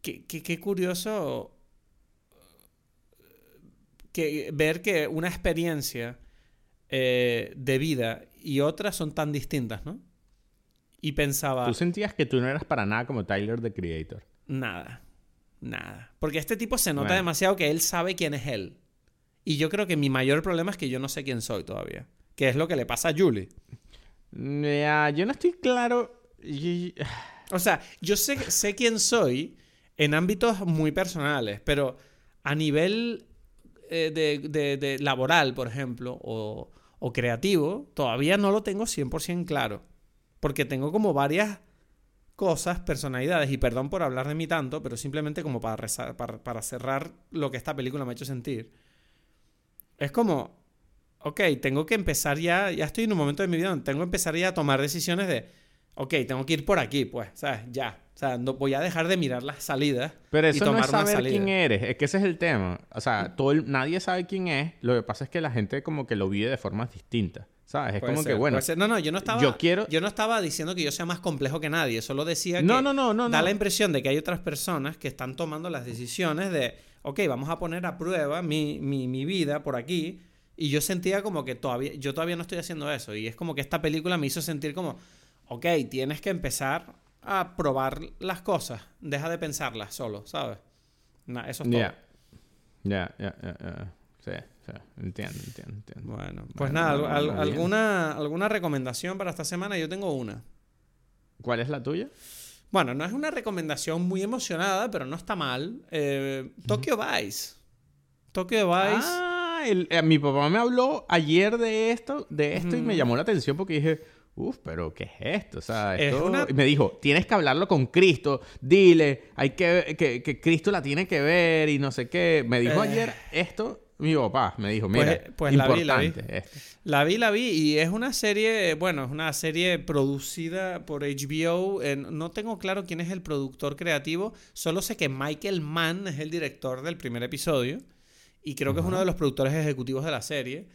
qué, qué, qué curioso que ver que una experiencia eh, de vida y otra son tan distintas, ¿no? Y pensaba... ¿Tú sentías que tú no eras para nada como Tyler, the Creator? Nada. Nada. Porque este tipo se nota demasiado que él sabe quién es él. Y yo creo que mi mayor problema es que yo no sé quién soy todavía. Que es lo que le pasa a Julie. Ya, yo no estoy claro. O sea, yo sé, sé quién soy en ámbitos muy personales, pero a nivel eh, de, de- laboral, por ejemplo, o, o creativo, todavía no lo tengo 100% claro. Porque tengo como varias cosas, personalidades, y perdón por hablar de mí tanto, pero simplemente como para, para, para cerrar lo que esta película me ha hecho sentir. Es como, ok, tengo que empezar ya, ya estoy en un momento de mi vida donde tengo que empezar ya a tomar decisiones de, ok, tengo que ir por aquí, pues, ¿sabes? Ya. O sea, no, voy a dejar de mirar las salidas Pero y eso no tomar es una saber salida. quién eres, es que ese es el tema. O sea, todo el- nadie sabe quién es. Lo que pasa es que la gente como que lo vive de formas distintas. ¿Sabes? Es Puede como ser, que, bueno. No, no, yo no estaba. yo quiero- Yo no estaba diciendo que yo sea más complejo que nadie. Solo decía que. No, no, no, no, Da no. la impresión de que hay otras personas que están tomando las decisiones de. Ok, vamos a poner a prueba mi, mi, mi vida por aquí. Y yo sentía como que todavía. Yo todavía no estoy haciendo eso. Y es como que esta película me hizo sentir como. Ok, tienes que empezar a probar las cosas. Deja de pensarlas solo, ¿sabes? Na- eso es todo. Ya. Ya, ya. Sí, sí. Entiendo, entiendo, entiendo. Bueno, pues Bueno, nada, al- bueno, al- bueno, bien. alguna, ¿alguna recomendación para esta semana? Yo tengo una. ¿Cuál es la tuya? Bueno, no es una recomendación muy emocionada, pero no está mal. Eh, Tokyo Vice. Tokyo Vice. Ah, el- eh, mi papá me habló ayer de esto, de esto y me llamó la atención porque dije, uff, pero ¿qué es esto? O sea, Es una- me dijo, tienes que hablarlo con Cristo, dile, hay que, que, que Cristo la tiene que ver y no sé qué. Me dijo Eh. ayer esto, mi papá, me dijo, Pues- mira, pues la vi, la vi. importante. La vi, la vi y es una serie, bueno, es una serie producida por HBO. Eh, no tengo claro quién es el productor creativo, solo sé que Michael Mann es el director del primer episodio y creo que es uno de los productores ejecutivos de la serie.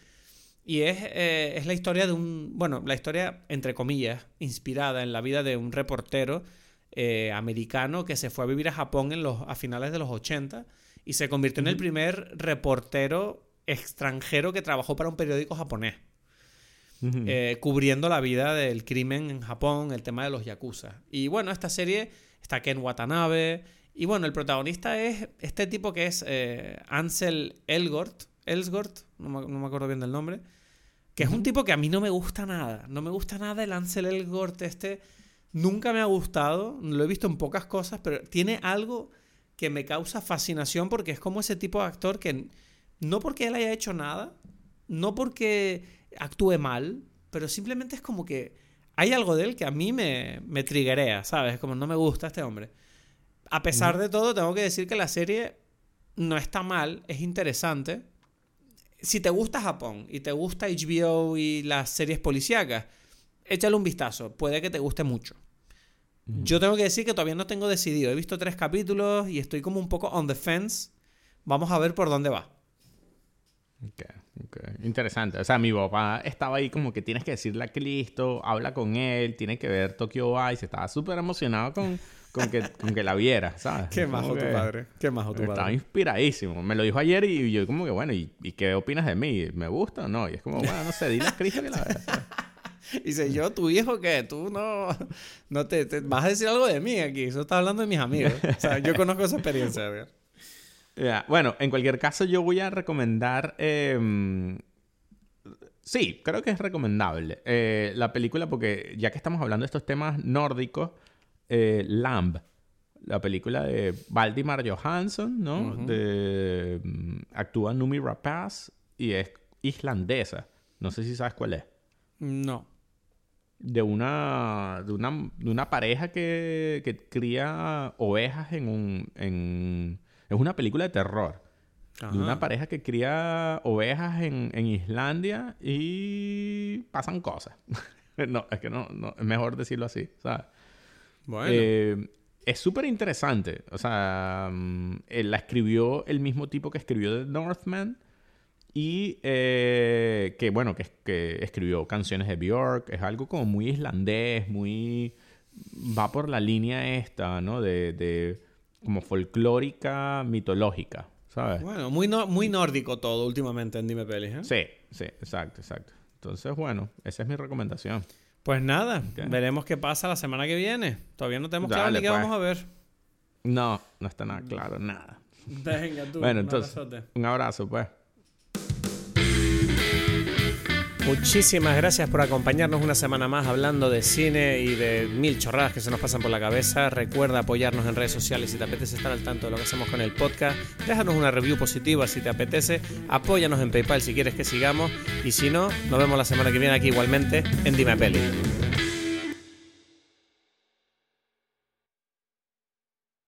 Y es, eh, es la historia de un, bueno, la historia, entre comillas, inspirada en la vida de un reportero eh, americano que se fue a vivir a Japón en los, a finales de los 80 y se convirtió en el primer reportero extranjero que trabajó para un periódico japonés, eh, cubriendo la vida del crimen en Japón, el tema de los yakuza. Y bueno, esta serie está Ken Watanabe. Y bueno, el protagonista es este tipo que es eh, Ansel Elgort. No me, no me acuerdo bien del nombre. Que es un tipo que a mí no me gusta nada. No me gusta nada el Ansel Elgort este. Nunca me ha gustado. Lo he visto en pocas cosas, pero tiene algo que me causa fascinación porque es como ese tipo de actor que no porque él haya hecho nada, no porque actúe mal, pero simplemente es como que hay algo de él que a mí me, me triguea, ¿sabes? Como no me gusta este hombre. A pesar de todo, tengo que decir que la serie no está mal, es interesante. Si te gusta Japón y te gusta HBO y las series policíacas, échale un vistazo, puede que te guste mucho. Yo tengo que decir que todavía no tengo decidido. He visto tres capítulos y estoy como un poco on the fence. Vamos a ver por dónde va. Ok, ok. Interesante. O sea, mi papá estaba ahí como que tienes que decirle a Cristo, habla con él, tiene que ver Tokyo Vice. Estaba súper emocionado con, *laughs* con, que, con que la viera, ¿sabes? Qué majo tu que padre. Qué majo tu Estaba padre. inspiradísimo. Me lo dijo ayer y yo como que, bueno, ¿y, y qué opinas de mí? ¿Me gusta o no? Y es como, bueno, no sé, dile a Cristo que la vea. ¿sabes? *laughs* Dice, yo, tu hijo, ¿qué? Tú no, no te, te- vas a decir algo de mí aquí. Eso está hablando de mis amigos. O sea, yo conozco esa experiencia. ¿verdad? Ya, Bueno, en cualquier caso yo voy a recomendar... eh, sí, creo que es recomendable eh, la película porque ya que estamos hablando de estos temas nórdicos, eh, Lamb, la película de Valdimar Johansson, ¿no? De, mm, actúa Numi Rapaz y es islandesa. No sé si sabes cuál es. No. De una, de una, de una pareja que, que cría ovejas en un... En, es una película de terror. Ajá. De una pareja que cría ovejas en, en Islandia y pasan cosas. *laughs* no, es que no, no, es mejor decirlo así, ¿sabes? Bueno. Eh, es súper interesante. O sea, mm, él la escribió el mismo tipo que escribió The Northman. Y eh, que, bueno, que, que escribió canciones de Björk. Es algo como muy islandés, muy... Va por la línea esta, ¿no? De, de como folclórica, mitológica, ¿sabes? bueno, muy, no- muy nórdico todo últimamente en Dime Pelis, ¿eh? Sí, sí, exacto, exacto. Entonces, bueno, esa es mi recomendación. Pues nada, veremos qué pasa la semana que viene. Todavía no tenemos claro ni qué pues. vamos a ver. No, no está nada claro, nada. Venga, tú. Bueno, un entonces, abrazote. un abrazo, pues. Muchísimas gracias por acompañarnos una semana más hablando de cine y de mil chorradas que se nos pasan por la cabeza. Recuerda apoyarnos en redes sociales si te apetece estar al tanto de lo que hacemos con el podcast. Déjanos una review positiva si te apetece. Apóyanos en PayPal si quieres que sigamos. Y si no, nos vemos la semana que viene aquí igualmente en Dime Peli.